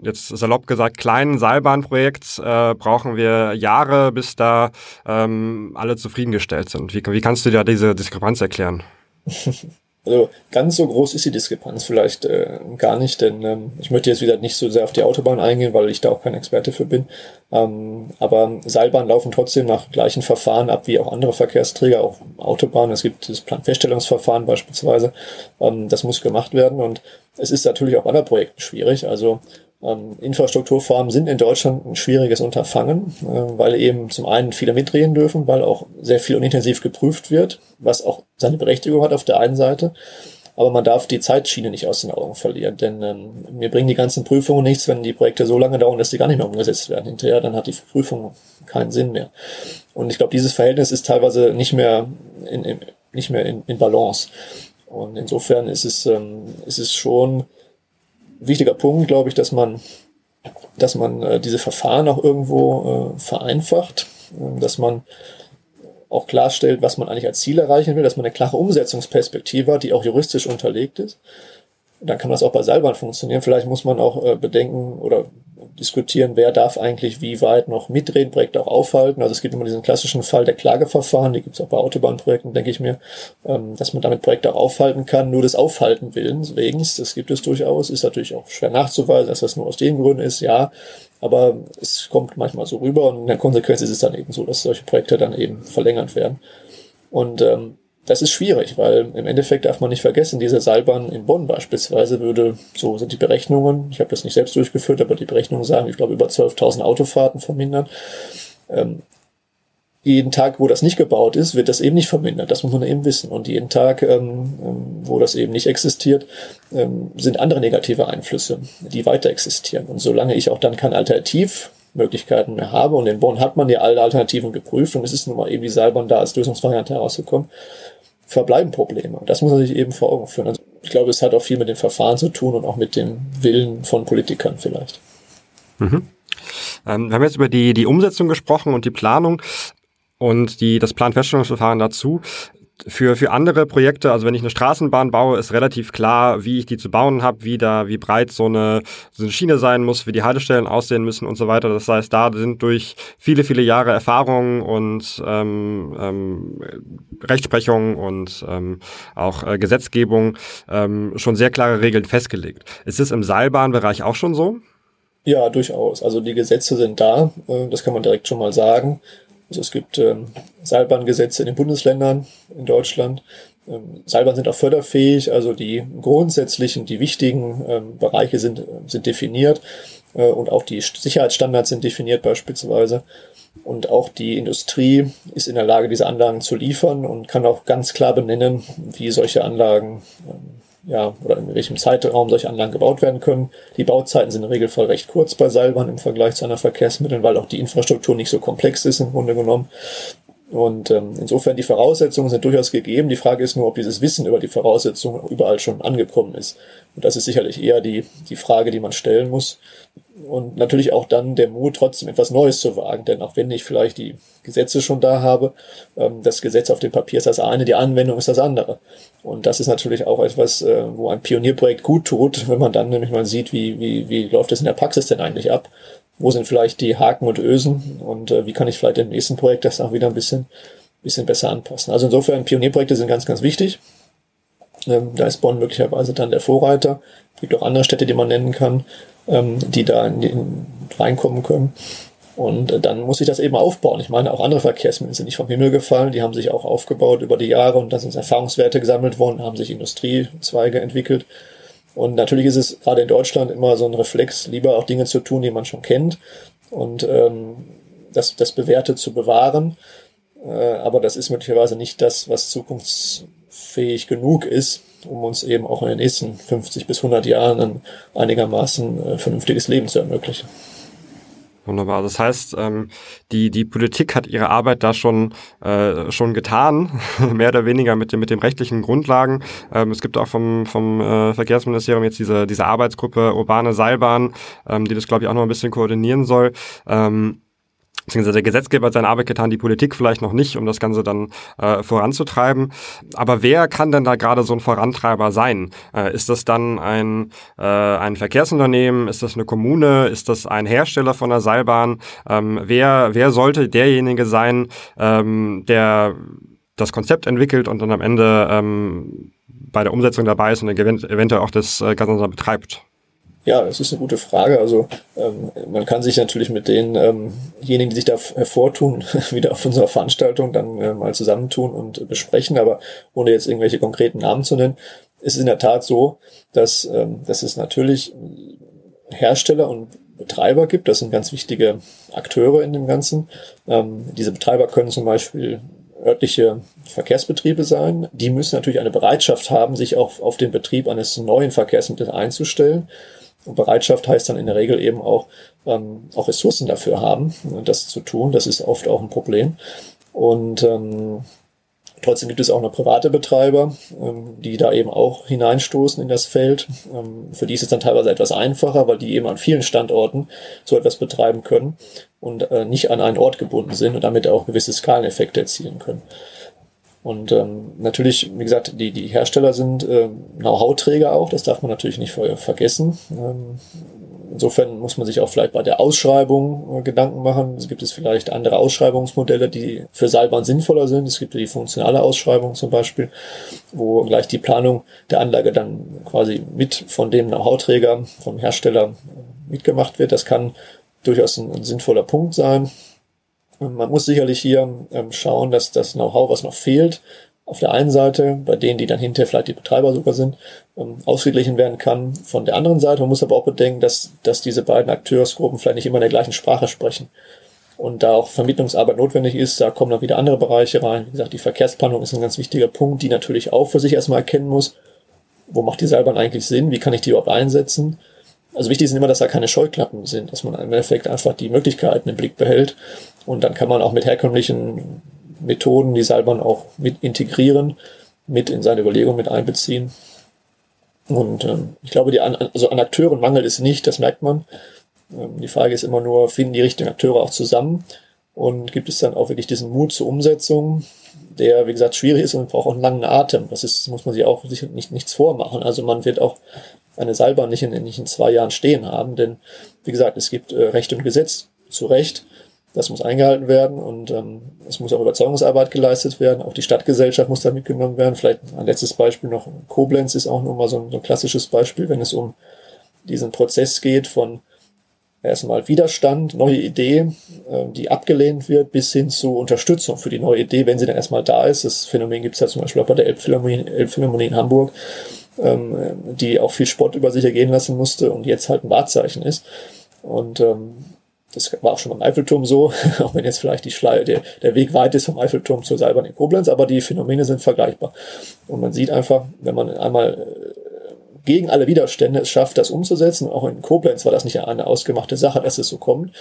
jetzt salopp gesagt, kleinen Seilbahnprojekt äh, brauchen wir Jahre, bis da ähm, alle zufriedengestellt sind. Wie, wie kannst du dir diese Diskrepanz erklären? Also ganz so groß ist die Diskrepanz vielleicht äh, gar nicht, denn ähm, ich möchte jetzt wieder nicht so sehr auf die Autobahn eingehen, weil ich da auch kein Experte für bin. Ähm, aber Seilbahnen laufen trotzdem nach gleichen Verfahren ab wie auch andere Verkehrsträger, auch Autobahnen. Es gibt das Planfeststellungsverfahren beispielsweise. Ähm, das muss gemacht werden und es ist natürlich auch bei anderen Projekten schwierig. Also ähm, Infrastrukturfarmen sind in Deutschland ein schwieriges Unterfangen, äh, weil eben zum einen viele mitreden dürfen, weil auch sehr viel und intensiv geprüft wird, was auch seine Berechtigung hat auf der einen Seite. Aber man darf die Zeitschiene nicht aus den Augen verlieren, denn ähm, mir bringen die ganzen Prüfungen nichts, wenn die Projekte so lange dauern, dass sie gar nicht mehr umgesetzt werden. Hinterher dann hat die Prüfung keinen Sinn mehr. Und ich glaube, dieses Verhältnis ist teilweise nicht mehr in, in nicht mehr in, in Balance. Und insofern ist es, ähm, ist es schon wichtiger Punkt, glaube ich, dass man, dass man äh, diese Verfahren auch irgendwo äh, vereinfacht, äh, dass man auch klarstellt, was man eigentlich als Ziel erreichen will, dass man eine klare Umsetzungsperspektive hat, die auch juristisch unterlegt ist. Dann kann das auch bei Seilbahn funktionieren. Vielleicht muss man auch äh, bedenken oder diskutieren, wer darf eigentlich wie weit noch mitreden, Projekte auch aufhalten. Also es gibt immer diesen klassischen Fall der Klageverfahren, die gibt es auch bei Autobahnprojekten, denke ich mir, ähm, dass man damit Projekte auch aufhalten kann, nur des Aufhalten willens wegen. Das gibt es durchaus, ist natürlich auch schwer nachzuweisen, dass das nur aus den Gründen ist, ja. Aber es kommt manchmal so rüber und in der Konsequenz ist es dann eben so, dass solche Projekte dann eben verlängert werden. Und ähm, das ist schwierig, weil im Endeffekt darf man nicht vergessen, diese Seilbahn in Bonn beispielsweise würde, so sind die Berechnungen, ich habe das nicht selbst durchgeführt, aber die Berechnungen sagen, ich glaube, über 12.000 Autofahrten vermindern. Ähm, jeden Tag, wo das nicht gebaut ist, wird das eben nicht vermindert. Das muss man eben wissen. Und jeden Tag, ähm, ähm wo das eben nicht existiert, ähm, sind andere negative Einflüsse, die weiter existieren. Und solange ich auch dann kein Alternativmöglichkeiten mehr habe, und in Bonn hat man ja alle Alternativen geprüft und es ist nun mal eben die Seilbahn da als Lösungsvariante herausgekommen, verbleiben Probleme. Und das muss man sich eben vor Augen führen. Also ich glaube, es hat auch viel mit den Verfahren zu tun und auch mit dem Willen von Politikern vielleicht. Mhm. Ähm, wir haben jetzt über die, die Umsetzung gesprochen und die Planung und die, das Planfeststellungsverfahren dazu für, für andere Projekte, also wenn ich eine Straßenbahn baue, ist relativ klar, wie ich die zu bauen habe, wie da, wie breit so eine, so eine Schiene sein muss, wie die Haltestellen aussehen müssen und so weiter. Das heißt, da sind durch viele, viele Jahre Erfahrung und ähm, ähm, Rechtsprechung und ähm, auch äh, Gesetzgebung ähm, schon sehr klare Regeln festgelegt. Ist es im Seilbahnbereich auch schon so? Ja, durchaus. Also die Gesetze sind da, äh, das kann man direkt schon mal sagen. Also es gibt ähm, Seilbahngesetze in den Bundesländern in Deutschland. Ähm, Seilbahnen sind auch förderfähig, also die grundsätzlichen, die wichtigen ähm, Bereiche sind, sind definiert äh, und auch die Sicherheitsstandards sind definiert beispielsweise. Und auch die Industrie ist in der Lage, diese Anlagen zu liefern und kann auch ganz klar benennen, wie solche Anlagen ähm, ja, oder in welchem Zeitraum solche Anlagen gebaut werden können. Die Bauzeiten sind im Regelfall recht kurz bei Seilbahn im Vergleich zu anderen Verkehrsmitteln, weil auch die Infrastruktur nicht so komplex ist im Grunde genommen. Und ähm, insofern die Voraussetzungen sind durchaus gegeben. Die Frage ist nur, ob dieses Wissen über die Voraussetzungen überall schon angekommen ist. Und das ist sicherlich eher die, die Frage, die man stellen muss und natürlich auch dann der Mut, trotzdem etwas Neues zu wagen. Denn auch wenn ich vielleicht die Gesetze schon da habe, ähm, das Gesetz auf dem Papier ist das eine, die Anwendung ist das andere. Und das ist natürlich auch etwas, äh, wo ein Pionierprojekt gut tut, wenn man dann nämlich mal sieht, wie, wie, wie läuft es in der Praxis denn eigentlich ab? Wo sind vielleicht die Haken und Ösen und äh, wie kann ich vielleicht im nächsten Projekt das auch wieder ein bisschen, bisschen besser anpassen? Also insofern, Pionierprojekte sind ganz, ganz wichtig. Ähm, da ist Bonn möglicherweise dann der Vorreiter. Es gibt auch andere Städte, die man nennen kann ähm, die da in, in, reinkommen können. Und äh, dann muss ich das eben aufbauen. Ich meine, auch andere Verkehrsmittel sind nicht vom Himmel gefallen. Die haben sich auch aufgebaut über die Jahre und da sind Erfahrungswerte gesammelt worden, haben sich Industriezweige entwickelt. Und natürlich ist es gerade in Deutschland immer so ein Reflex, lieber auch Dinge zu tun, die man schon kennt und ähm, das, das Bewährte zu bewahren. Äh, aber das ist möglicherweise nicht das, was zukunftsfähig genug ist, um uns eben auch in den nächsten 50 bis 100 Jahren ein einigermaßen äh, vernünftiges Leben zu ermöglichen. Wunderbar. Das heißt, ähm, die, die Politik hat ihre Arbeit da schon, äh, schon getan, mehr oder weniger mit dem, mit dem rechtlichen Grundlagen. Ähm, es gibt auch vom, vom äh, Verkehrsministerium jetzt diese, diese Arbeitsgruppe Urbane Seilbahn, ähm, die das, glaube ich, auch noch ein bisschen koordinieren soll. Ähm, beziehungsweise der Gesetzgeber hat seine Arbeit getan, die Politik vielleicht noch nicht, um das Ganze dann äh, voranzutreiben. Aber wer kann denn da gerade so ein Vorantreiber sein? Äh, ist das dann ein, äh, ein Verkehrsunternehmen? Ist das eine Kommune? Ist das ein Hersteller von der Seilbahn? Ähm, wer, wer sollte derjenige sein, ähm, der das Konzept entwickelt und dann am Ende ähm, bei der Umsetzung dabei ist und eventuell auch das äh, Ganze betreibt? Ja, das ist eine gute Frage. Also ähm, man kann sich natürlich mit denjenigen, ähm die sich da hervortun, wieder auf unserer Veranstaltung dann äh, mal zusammentun und besprechen, aber ohne jetzt irgendwelche konkreten Namen zu nennen, ist es in der Tat so, dass, ähm, dass es natürlich Hersteller und Betreiber gibt. Das sind ganz wichtige Akteure in dem Ganzen. Ähm, diese Betreiber können zum Beispiel örtliche Verkehrsbetriebe sein. Die müssen natürlich eine Bereitschaft haben, sich auch auf den Betrieb eines neuen Verkehrsmittels einzustellen. Und Bereitschaft heißt dann in der Regel eben auch, ähm, auch Ressourcen dafür haben, das zu tun. Das ist oft auch ein Problem. Und ähm, trotzdem gibt es auch noch private Betreiber, ähm, die da eben auch hineinstoßen in das Feld. Ähm, für die ist es dann teilweise etwas einfacher, weil die eben an vielen Standorten so etwas betreiben können und äh, nicht an einen Ort gebunden sind und damit auch gewisse Skaleneffekte erzielen können. Und ähm, natürlich, wie gesagt, die, die Hersteller sind äh, Know-how-Träger auch, das darf man natürlich nicht vergessen. Ähm, insofern muss man sich auch vielleicht bei der Ausschreibung äh, Gedanken machen. Es gibt es vielleicht andere Ausschreibungsmodelle, die für Seilbahn sinnvoller sind. Es gibt die funktionale Ausschreibung zum Beispiel, wo gleich die Planung der Anlage dann quasi mit von dem Know-how-Träger, vom Hersteller äh, mitgemacht wird. Das kann durchaus ein, ein sinnvoller Punkt sein. Man muss sicherlich hier ähm, schauen, dass das Know-how, was noch fehlt, auf der einen Seite, bei denen, die dann hinterher vielleicht die Betreiber sogar sind, ähm, ausgeglichen werden kann. Von der anderen Seite, man muss aber auch bedenken, dass, dass diese beiden Akteursgruppen vielleicht nicht immer in der gleichen Sprache sprechen. Und da auch Vermittlungsarbeit notwendig ist, da kommen dann wieder andere Bereiche rein. Wie gesagt, die Verkehrsplanung ist ein ganz wichtiger Punkt, die natürlich auch für sich erstmal erkennen muss, wo macht die Seilbahn eigentlich Sinn, wie kann ich die überhaupt einsetzen also wichtig ist immer, dass da keine Scheuklappen sind, dass man im Endeffekt einfach die Möglichkeiten im Blick behält. Und dann kann man auch mit herkömmlichen Methoden die Seilbahn auch mit integrieren, mit in seine Überlegung mit einbeziehen. Und ähm, ich glaube, die an, also an Akteuren mangelt es nicht, das merkt man. Ähm, die Frage ist immer nur, finden die richtigen Akteure auch zusammen? Und gibt es dann auch wirklich diesen Mut zur Umsetzung, der, wie gesagt, schwierig ist und braucht auch einen langen Atem. Das ist, muss man sich auch sicher nicht, nichts vormachen. Also man wird auch eine Seilbahn nicht in, nicht in zwei Jahren stehen haben, denn, wie gesagt, es gibt äh, Recht und Gesetz zu Recht. Das muss eingehalten werden und ähm, es muss auch Überzeugungsarbeit geleistet werden. Auch die Stadtgesellschaft muss da mitgenommen werden. Vielleicht ein letztes Beispiel noch. Koblenz ist auch nochmal so ein, so ein klassisches Beispiel, wenn es um diesen Prozess geht von erstmal Widerstand, neue Idee, äh, die abgelehnt wird, bis hin zu Unterstützung für die neue Idee, wenn sie dann erstmal da ist. Das Phänomen gibt es ja zum Beispiel auch bei der Elbphilharmonie, Elbphilharmonie in Hamburg, ähm, die auch viel Spott über sich ergehen lassen musste und jetzt halt ein Wahrzeichen ist. Und ähm, das war auch schon beim Eiffelturm so, auch wenn jetzt vielleicht die Schleier, der, der Weg weit ist vom Eiffelturm zur Seilbahn in Koblenz, aber die Phänomene sind vergleichbar. Und man sieht einfach, wenn man einmal äh, gegen alle Widerstände es schafft, das umzusetzen, auch in Koblenz war das nicht eine ausgemachte Sache, dass es so kommt,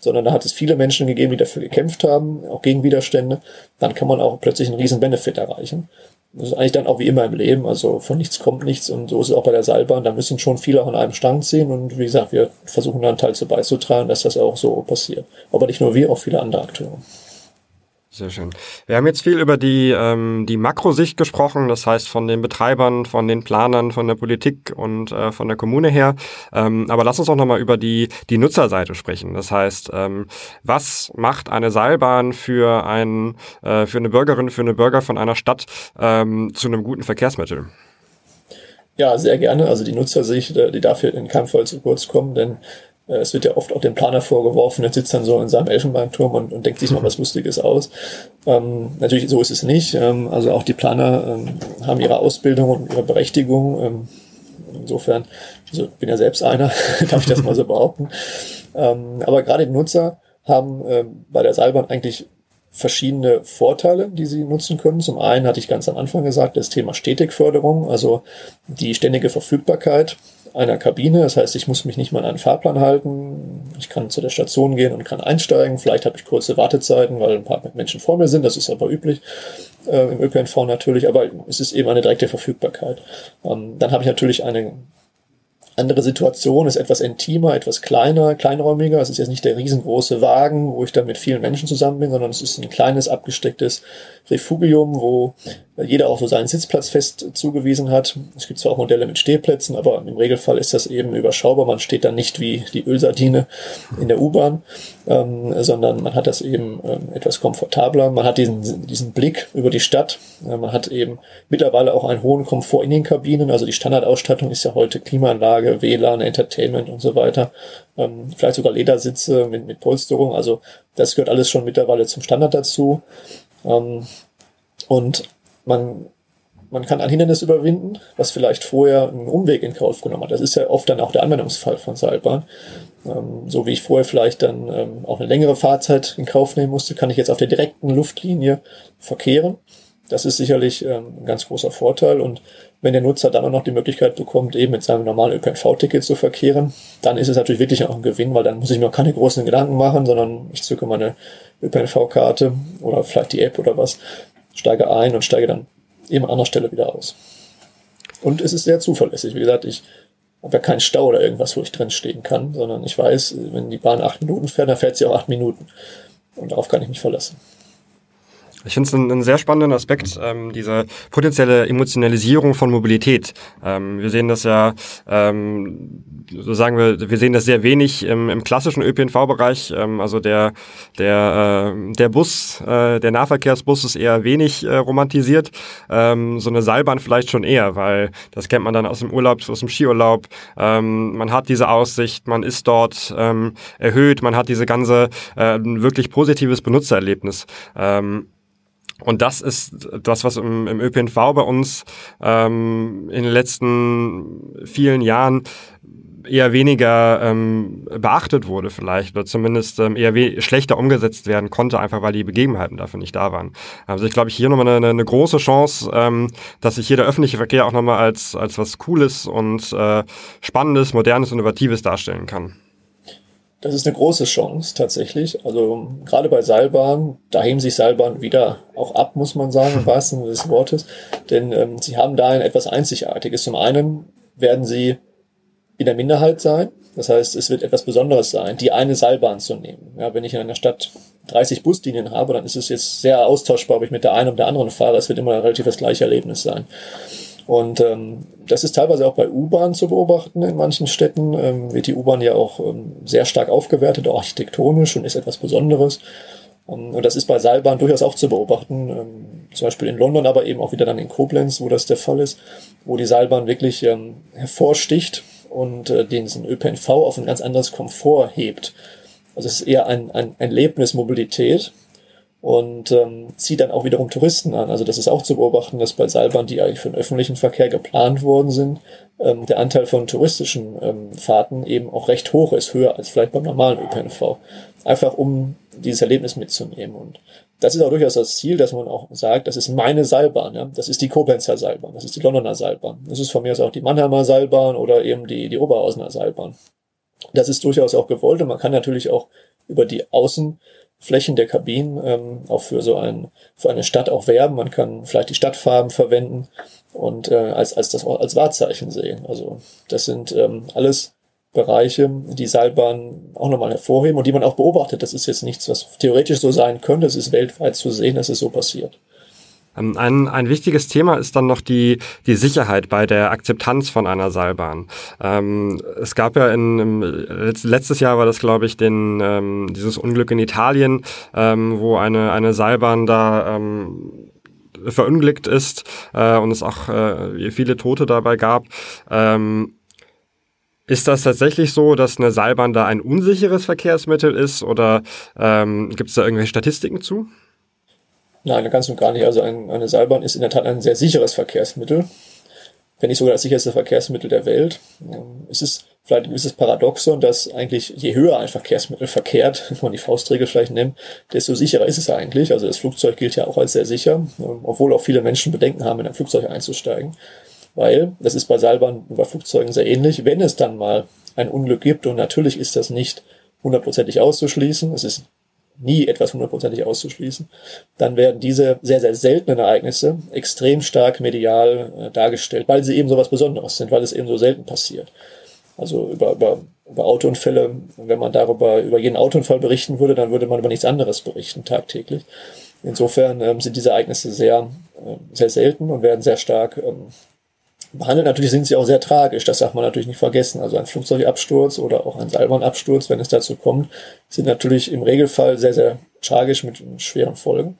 sondern da hat es viele Menschen gegeben, die dafür gekämpft haben, auch gegen Widerstände, dann kann man auch plötzlich einen riesen Benefit erreichen. Das ist eigentlich dann auch wie immer im Leben, also von nichts kommt nichts und so ist es auch bei der Seilbahn. Da müssen schon viele auch an einem Strang ziehen und wie gesagt, wir versuchen da einen Teil zu beizutragen, dass das auch so passiert. Aber nicht nur wir, auch viele andere Akteure. Sehr schön. Wir haben jetzt viel über die, ähm, die Makrosicht gesprochen, das heißt von den Betreibern, von den Planern, von der Politik und äh, von der Kommune her. Ähm, aber lass uns auch nochmal über die, die Nutzerseite sprechen. Das heißt, ähm, was macht eine Seilbahn für, ein, äh, für eine Bürgerin, für eine Bürger von einer Stadt ähm, zu einem guten Verkehrsmittel? Ja, sehr gerne. Also die Nutzersicht, äh, die darf hier in keinem Fall zu kurz kommen, denn es wird ja oft auch dem Planer vorgeworfen, der sitzt dann so in seinem Elfenbeinturm und, und denkt sich noch was Lustiges aus. Ähm, natürlich, so ist es nicht. Ähm, also auch die Planer ähm, haben ihre Ausbildung und ihre Berechtigung. Ähm, insofern, also bin ja selbst einer, darf ich das mal so behaupten. Ähm, aber gerade die Nutzer haben ähm, bei der Seilbahn eigentlich verschiedene Vorteile, die sie nutzen können. Zum einen hatte ich ganz am Anfang gesagt, das Thema Stetigförderung, also die ständige Verfügbarkeit einer Kabine. Das heißt, ich muss mich nicht mal an einen Fahrplan halten. Ich kann zu der Station gehen und kann einsteigen. Vielleicht habe ich kurze Wartezeiten, weil ein paar Menschen vor mir sind. Das ist aber üblich äh, im ÖPNV natürlich. Aber es ist eben eine direkte Verfügbarkeit. Ähm, dann habe ich natürlich eine andere Situation, ist etwas intimer, etwas kleiner, kleinräumiger. Es ist jetzt nicht der riesengroße Wagen, wo ich dann mit vielen Menschen zusammen bin, sondern es ist ein kleines, abgestecktes Refugium, wo jeder auch so seinen Sitzplatz fest zugewiesen hat. Es gibt zwar auch Modelle mit Stehplätzen, aber im Regelfall ist das eben überschaubar. Man steht dann nicht wie die Ölsardine in der U-Bahn, ähm, sondern man hat das eben ähm, etwas komfortabler. Man hat diesen, diesen Blick über die Stadt. Äh, man hat eben mittlerweile auch einen hohen Komfort in den Kabinen. Also die Standardausstattung ist ja heute Klimaanlage, WLAN, Entertainment und so weiter. Ähm, vielleicht sogar Ledersitze mit, mit Polsterung. Also das gehört alles schon mittlerweile zum Standard dazu. Ähm, und man, man kann ein Hindernis überwinden, was vielleicht vorher einen Umweg in Kauf genommen hat. Das ist ja oft dann auch der Anwendungsfall von Seilbahn. Ähm, so wie ich vorher vielleicht dann ähm, auch eine längere Fahrzeit in Kauf nehmen musste, kann ich jetzt auf der direkten Luftlinie verkehren. Das ist sicherlich ähm, ein ganz großer Vorteil. Und wenn der Nutzer dann auch noch die Möglichkeit bekommt, eben mit seinem normalen ÖPNV-Ticket zu verkehren, dann ist es natürlich wirklich auch ein Gewinn, weil dann muss ich mir auch keine großen Gedanken machen, sondern ich zücke meine ÖPNV-Karte oder vielleicht die App oder was, steige ein und steige dann eben an anderer Stelle wieder aus. Und es ist sehr zuverlässig. Wie gesagt, ich habe ja keinen Stau oder irgendwas, wo ich drin stehen kann, sondern ich weiß, wenn die Bahn acht Minuten fährt, dann fährt sie auch acht Minuten. Und darauf kann ich mich verlassen. Ich finde es einen, einen, sehr spannenden Aspekt, ähm, diese potenzielle Emotionalisierung von Mobilität. Ähm, wir sehen das ja, ähm, so sagen wir, wir sehen das sehr wenig im, im klassischen ÖPNV-Bereich. Ähm, also der, der, äh, der Bus, äh, der Nahverkehrsbus ist eher wenig äh, romantisiert. Ähm, so eine Seilbahn vielleicht schon eher, weil das kennt man dann aus dem Urlaub, aus dem Skiurlaub. Ähm, man hat diese Aussicht, man ist dort ähm, erhöht, man hat diese ganze äh, wirklich positives Benutzererlebnis. Ähm, und das ist das, was im, im ÖPNV bei uns ähm, in den letzten vielen Jahren eher weniger ähm, beachtet wurde vielleicht oder zumindest ähm, eher schlechter umgesetzt werden konnte, einfach weil die Begebenheiten dafür nicht da waren. Also ich glaube, ich hier nochmal eine, eine große Chance, ähm, dass sich hier der öffentliche Verkehr auch nochmal als, als was Cooles und äh, Spannendes, Modernes, Innovatives darstellen kann. Das ist eine große Chance tatsächlich. Also gerade bei Seilbahnen, da heben sich Seilbahnen wieder auch ab, muss man sagen, im wahrsten Sinne des Wortes. Denn ähm, sie haben da ein etwas Einzigartiges. Zum einen werden sie in der Minderheit sein. Das heißt, es wird etwas Besonderes sein, die eine Seilbahn zu nehmen. Ja, wenn ich in einer Stadt 30 Buslinien habe, dann ist es jetzt sehr austauschbar, ob ich mit der einen oder der anderen fahre. Es wird immer relativ das gleiche Erlebnis sein. Und ähm, das ist teilweise auch bei U-Bahn zu beobachten. In manchen Städten ähm, wird die U-Bahn ja auch ähm, sehr stark aufgewertet, auch architektonisch und ist etwas Besonderes. Ähm, und das ist bei Seilbahn durchaus auch zu beobachten. Ähm, zum Beispiel in London, aber eben auch wieder dann in Koblenz, wo das der Fall ist, wo die Seilbahn wirklich ähm, hervorsticht und äh, den ÖPNV auf ein ganz anderes Komfort hebt. Also es ist eher ein, ein, ein Erlebnis Mobilität und ähm, zieht dann auch wiederum Touristen an. Also das ist auch zu beobachten, dass bei Seilbahnen, die eigentlich für den öffentlichen Verkehr geplant worden sind, ähm, der Anteil von touristischen ähm, Fahrten eben auch recht hoch ist, höher als vielleicht beim normalen ÖPNV. Einfach um dieses Erlebnis mitzunehmen. Und das ist auch durchaus das Ziel, dass man auch sagt, das ist meine Seilbahn. Ja? Das ist die Koblenzer Seilbahn, das ist die Londoner Seilbahn. Das ist von mir aus auch die Mannheimer Seilbahn oder eben die, die Oberhausener Seilbahn. Das ist durchaus auch gewollt und man kann natürlich auch über die Außenflächen der Kabinen ähm, auch für so ein, für eine Stadt auch werben. Man kann vielleicht die Stadtfarben verwenden und äh, als, als das als Wahrzeichen sehen. Also das sind ähm, alles Bereiche, die Seilbahn auch nochmal hervorheben und die man auch beobachtet. Das ist jetzt nichts, was theoretisch so sein könnte. Es ist weltweit zu sehen, dass es so passiert. Ähm, ein, ein wichtiges Thema ist dann noch die, die Sicherheit bei der Akzeptanz von einer Seilbahn. Ähm, es gab ja in, letztes Jahr war das, glaube ich, den, ähm, dieses Unglück in Italien, ähm, wo eine, eine Seilbahn da ähm, verunglückt ist äh, und es auch äh, viele Tote dabei gab. Ähm, ist das tatsächlich so, dass eine Seilbahn da ein unsicheres Verkehrsmittel ist oder ähm, gibt es da irgendwelche Statistiken zu? Nein, ganz und gar nicht. Also ein, eine Seilbahn ist in der Tat ein sehr sicheres Verkehrsmittel, wenn nicht sogar das sicherste Verkehrsmittel der Welt. Ähm, es ist vielleicht ein gewisses Paradoxon, dass eigentlich je höher ein Verkehrsmittel verkehrt, wenn man die Faustregel vielleicht nimmt, desto sicherer ist es eigentlich. Also das Flugzeug gilt ja auch als sehr sicher, ähm, obwohl auch viele Menschen Bedenken haben, in ein Flugzeug einzusteigen weil das ist bei Seilbahnen und bei Flugzeugen sehr ähnlich, wenn es dann mal ein Unglück gibt und natürlich ist das nicht hundertprozentig auszuschließen, es ist nie etwas hundertprozentig auszuschließen, dann werden diese sehr, sehr seltenen Ereignisse extrem stark medial äh, dargestellt, weil sie eben so was Besonderes sind, weil es eben so selten passiert. Also über, über, über Autounfälle, wenn man darüber, über jeden Autounfall berichten würde, dann würde man über nichts anderes berichten tagtäglich. Insofern ähm, sind diese Ereignisse sehr, äh, sehr selten und werden sehr stark ähm, behandelt. Natürlich sind sie auch sehr tragisch, das darf man natürlich nicht vergessen. Also ein Flugzeugabsturz oder auch ein Seilbahnabsturz, wenn es dazu kommt, sind natürlich im Regelfall sehr, sehr tragisch mit schweren Folgen.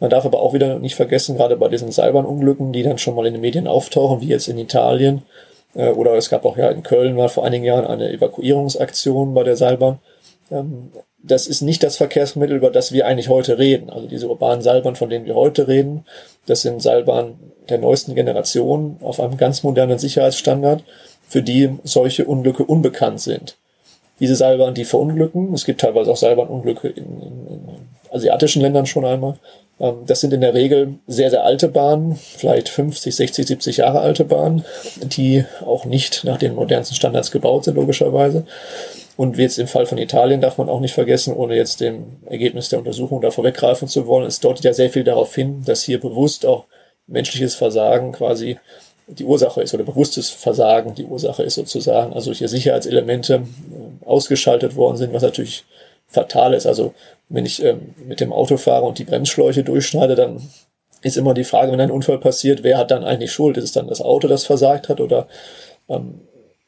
Man darf aber auch wieder nicht vergessen, gerade bei diesen Seilbahnunglücken, die dann schon mal in den Medien auftauchen, wie jetzt in Italien, äh, oder es gab auch ja in Köln mal vor einigen Jahren eine Evakuierungsaktion bei der Seilbahn. Ähm, das ist nicht das Verkehrsmittel, über das wir eigentlich heute reden. Also diese urbanen Seilbahnen, von denen wir heute reden, das sind Seilbahnen der neuesten Generation auf einem ganz modernen Sicherheitsstandard, für die solche Unglücke unbekannt sind. Diese Seilbahnen, die verunglücken, es gibt teilweise auch Seilbahnunglücke in, in, in asiatischen Ländern schon einmal, ähm, das sind in der Regel sehr, sehr alte Bahnen, vielleicht 50, 60, 70 Jahre alte Bahnen, die auch nicht nach den modernsten Standards gebaut sind, logischerweise. Und wie jetzt im Fall von Italien darf man auch nicht vergessen, ohne jetzt dem Ergebnis der Untersuchung da vorweggreifen zu wollen, es deutet ja sehr viel darauf hin, dass hier bewusst auch menschliches Versagen quasi die Ursache ist oder bewusstes Versagen die Ursache ist sozusagen. Also hier Sicherheitselemente äh, ausgeschaltet worden sind, was natürlich fatal ist. Also wenn ich ähm, mit dem Auto fahre und die Bremsschläuche durchschneide, dann ist immer die Frage, wenn ein Unfall passiert, wer hat dann eigentlich Schuld? Ist es dann das Auto, das versagt hat oder ähm,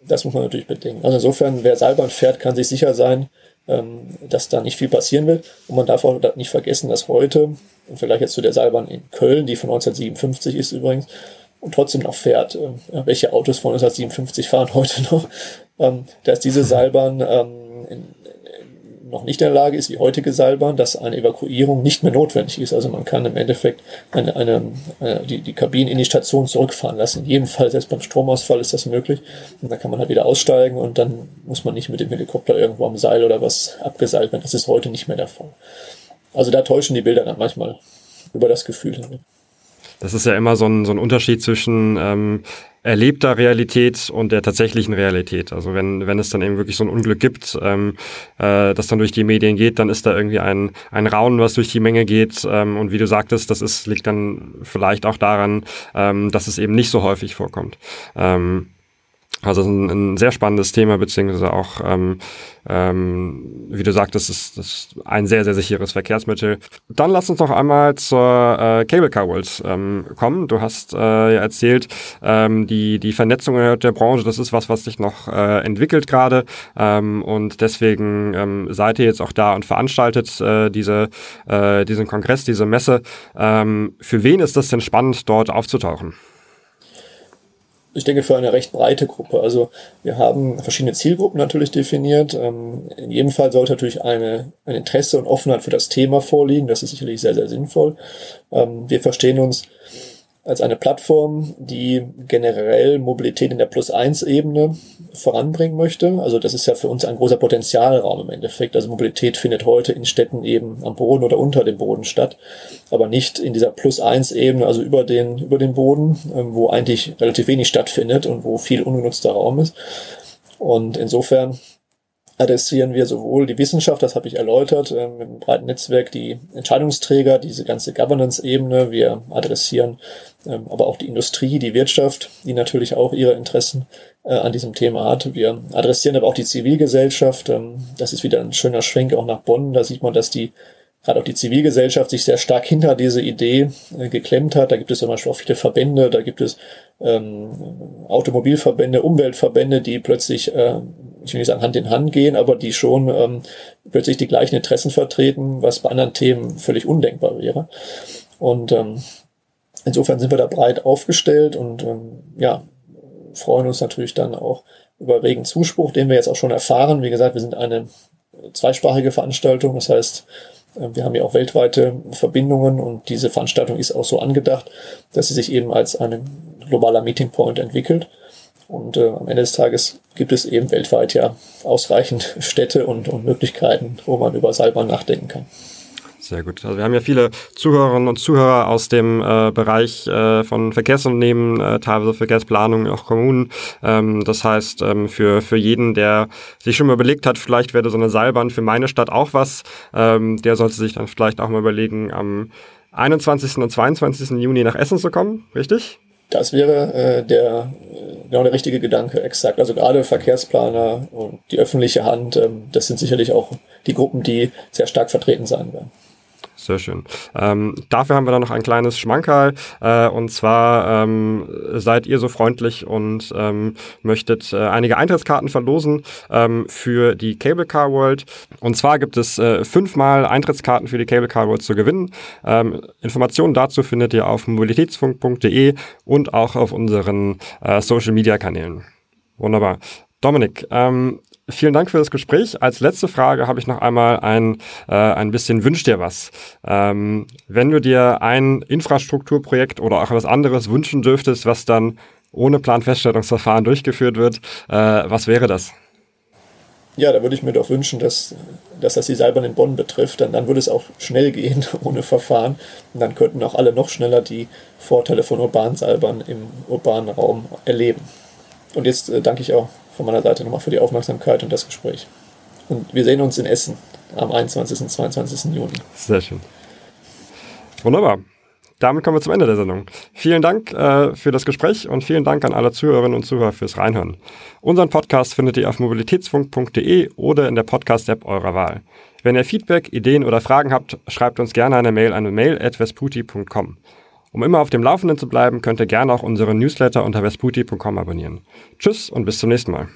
das muss man natürlich bedenken. Also insofern, wer Seilbahn fährt, kann sich sicher sein, ähm, dass da nicht viel passieren wird. Und man darf auch nicht vergessen, dass heute, im Vergleich jetzt zu der Seilbahn in Köln, die von 1957 ist übrigens, und trotzdem noch fährt, äh, welche Autos von 1957 fahren heute noch, ähm, dass diese Seilbahn ähm, in, noch nicht in der Lage ist, wie heutige Seilbahn, dass eine Evakuierung nicht mehr notwendig ist. Also man kann im Endeffekt eine, eine, eine, die, die Kabinen in die Station zurückfahren lassen. In jedem Fall, selbst beim Stromausfall ist das möglich. Und dann kann man halt wieder aussteigen und dann muss man nicht mit dem Helikopter irgendwo am Seil oder was abgeseilt werden. Das ist heute nicht mehr der Fall. Also da täuschen die Bilder dann manchmal über das Gefühl hin. Das ist ja immer so ein, so ein Unterschied zwischen ähm, erlebter Realität und der tatsächlichen Realität. Also wenn, wenn es dann eben wirklich so ein Unglück gibt, ähm, äh, das dann durch die Medien geht, dann ist da irgendwie ein, ein Raunen, was durch die Menge geht. Ähm, und wie du sagtest, das ist, liegt dann vielleicht auch daran, ähm, dass es eben nicht so häufig vorkommt. Ähm, Also ein, ein sehr spannendes Thema, beziehungsweise auch, ähm, ähm, wie du sagtest, ist, ist ein sehr, sehr sicheres Verkehrsmittel. Dann lass uns noch einmal zur äh, Cable Car World ähm, kommen. Du hast äh, ja erzählt, ähm, die, die Vernetzung der Branche, das ist was, was sich noch äh, entwickelt gerade. Ähm, und deswegen ähm, seid ihr jetzt auch da und veranstaltet äh, diese, äh, diesen Kongress, diese Messe. Ähm, für wen ist das denn spannend, dort aufzutauchen? Ich denke, für eine recht breite Gruppe. Also wir haben verschiedene Zielgruppen natürlich definiert. Ähm, in jedem Fall sollte natürlich eine, ein Interesse und Offenheit für das Thema vorliegen. Das ist sicherlich sehr, sehr sinnvoll. Ähm, wir verstehen uns als eine Plattform, die generell Mobilität in der Plus-1-Ebene voranbringen möchte. Also das ist ja für uns ein großer Potenzialraum im Endeffekt. Also Mobilität findet heute in Städten eben am Boden oder unter dem Boden statt, aber nicht in dieser Plus-1-Ebene, also über den, über den Boden, ähm, wo eigentlich relativ wenig stattfindet und wo viel ungenutzter Raum ist. Und insofern adressieren wir sowohl die Wissenschaft, das habe ich erläutert, äh, mit einem breiten Netzwerk, die Entscheidungsträger, diese ganze Governance-Ebene. Wir adressieren ähm, aber auch die Industrie, die Wirtschaft, die natürlich auch ihre Interessen äh, an diesem Thema hat. Wir adressieren aber auch die Zivilgesellschaft. Ähm, das ist wieder ein schöner Schwenk auch nach Bonn. Da sieht man, dass die gerade auch die Zivilgesellschaft sich sehr stark hinter diese Idee äh, geklemmt hat. Da gibt es zum Beispiel auch viele Verbände, da gibt es ähm, Automobilverbände, Umweltverbände, die plötzlich, äh, ich will nicht sagen Hand in Hand gehen, aber die schon ähm, plötzlich die gleichen Interessen vertreten, was bei anderen Themen völlig undenkbar wäre. Und ähm, insofern sind wir da breit aufgestellt und ähm, ja, freuen uns natürlich dann auch über regen Zuspruch, den wir jetzt auch schon erfahren. Wie gesagt, wir sind eine zweisprachige Veranstaltung, das heißt, äh, wir haben ja auch weltweite Verbindungen und diese Veranstaltung ist auch so angedacht, dass sie sich eben als ein globaler Meeting Point entwickelt. Und äh, am Ende des Tages gibt es eben weltweit ja ausreichend Städte und, und Möglichkeiten, wo man über Seilbahn nachdenken kann. Sehr gut. Also wir haben ja viele Zuhörerinnen und Zuhörer aus dem äh, Bereich äh, von Verkehrsunternehmen, äh, teilweise Verkehrsplanung, auch Kommunen. Ähm, das heißt, ähm, für, für jeden, der sich schon mal überlegt hat, vielleicht wäre so eine Seilbahn für meine Stadt auch was, ähm, der sollte sich dann vielleicht auch mal überlegen, am 21. und 22. Juni nach Essen zu kommen, richtig? Das wäre äh, der, genau der richtige Gedanke, exakt. Also gerade Verkehrsplaner und die öffentliche Hand, ähm, das sind sicherlich auch die Gruppen, die sehr stark vertreten sein werden. Sehr schön. Ähm, dafür haben wir dann noch ein kleines Schmankerl. Äh, und zwar ähm, seid ihr so freundlich und ähm, möchtet äh, einige Eintrittskarten verlosen ähm, für die Cable Car World. Und zwar gibt es äh, fünfmal Eintrittskarten für die Cable Car World zu gewinnen. Ähm, Informationen dazu findet ihr auf mobilitätsfunk.de und auch auf unseren äh, Social Media Kanälen. Wunderbar. Dominik, ähm, Vielen Dank für das Gespräch. Als letzte Frage habe ich noch einmal ein, äh, ein bisschen Wünsch dir was. Ähm, wenn du dir ein Infrastrukturprojekt oder auch was anderes wünschen dürftest, was dann ohne Planfeststellungsverfahren durchgeführt wird, äh, was wäre das? Ja, da würde ich mir doch wünschen, dass, dass das die Seilbahn in Bonn betrifft. Dann, dann würde es auch schnell gehen, ohne Verfahren. Und dann könnten auch alle noch schneller die Vorteile von urbanen Seilbahnen im urbanen Raum erleben. Und jetzt äh, danke ich auch von meiner Seite nochmal für die Aufmerksamkeit und das Gespräch. Und wir sehen uns in Essen am 21. und 22. Juni. Sehr schön. Wunderbar. Damit kommen wir zum Ende der Sendung. Vielen Dank äh, für das Gespräch und vielen Dank an alle Zuhörerinnen und Zuhörer fürs Reinhören. Unseren Podcast findet ihr auf mobilitätsfunk.de oder in der Podcast-App eurer Wahl. Wenn ihr Feedback, Ideen oder Fragen habt, schreibt uns gerne eine Mail an mail.vesputi.com. Um immer auf dem Laufenden zu bleiben, könnt ihr gerne auch unsere Newsletter unter vesputi.com abonnieren. Tschüss und bis zum nächsten Mal.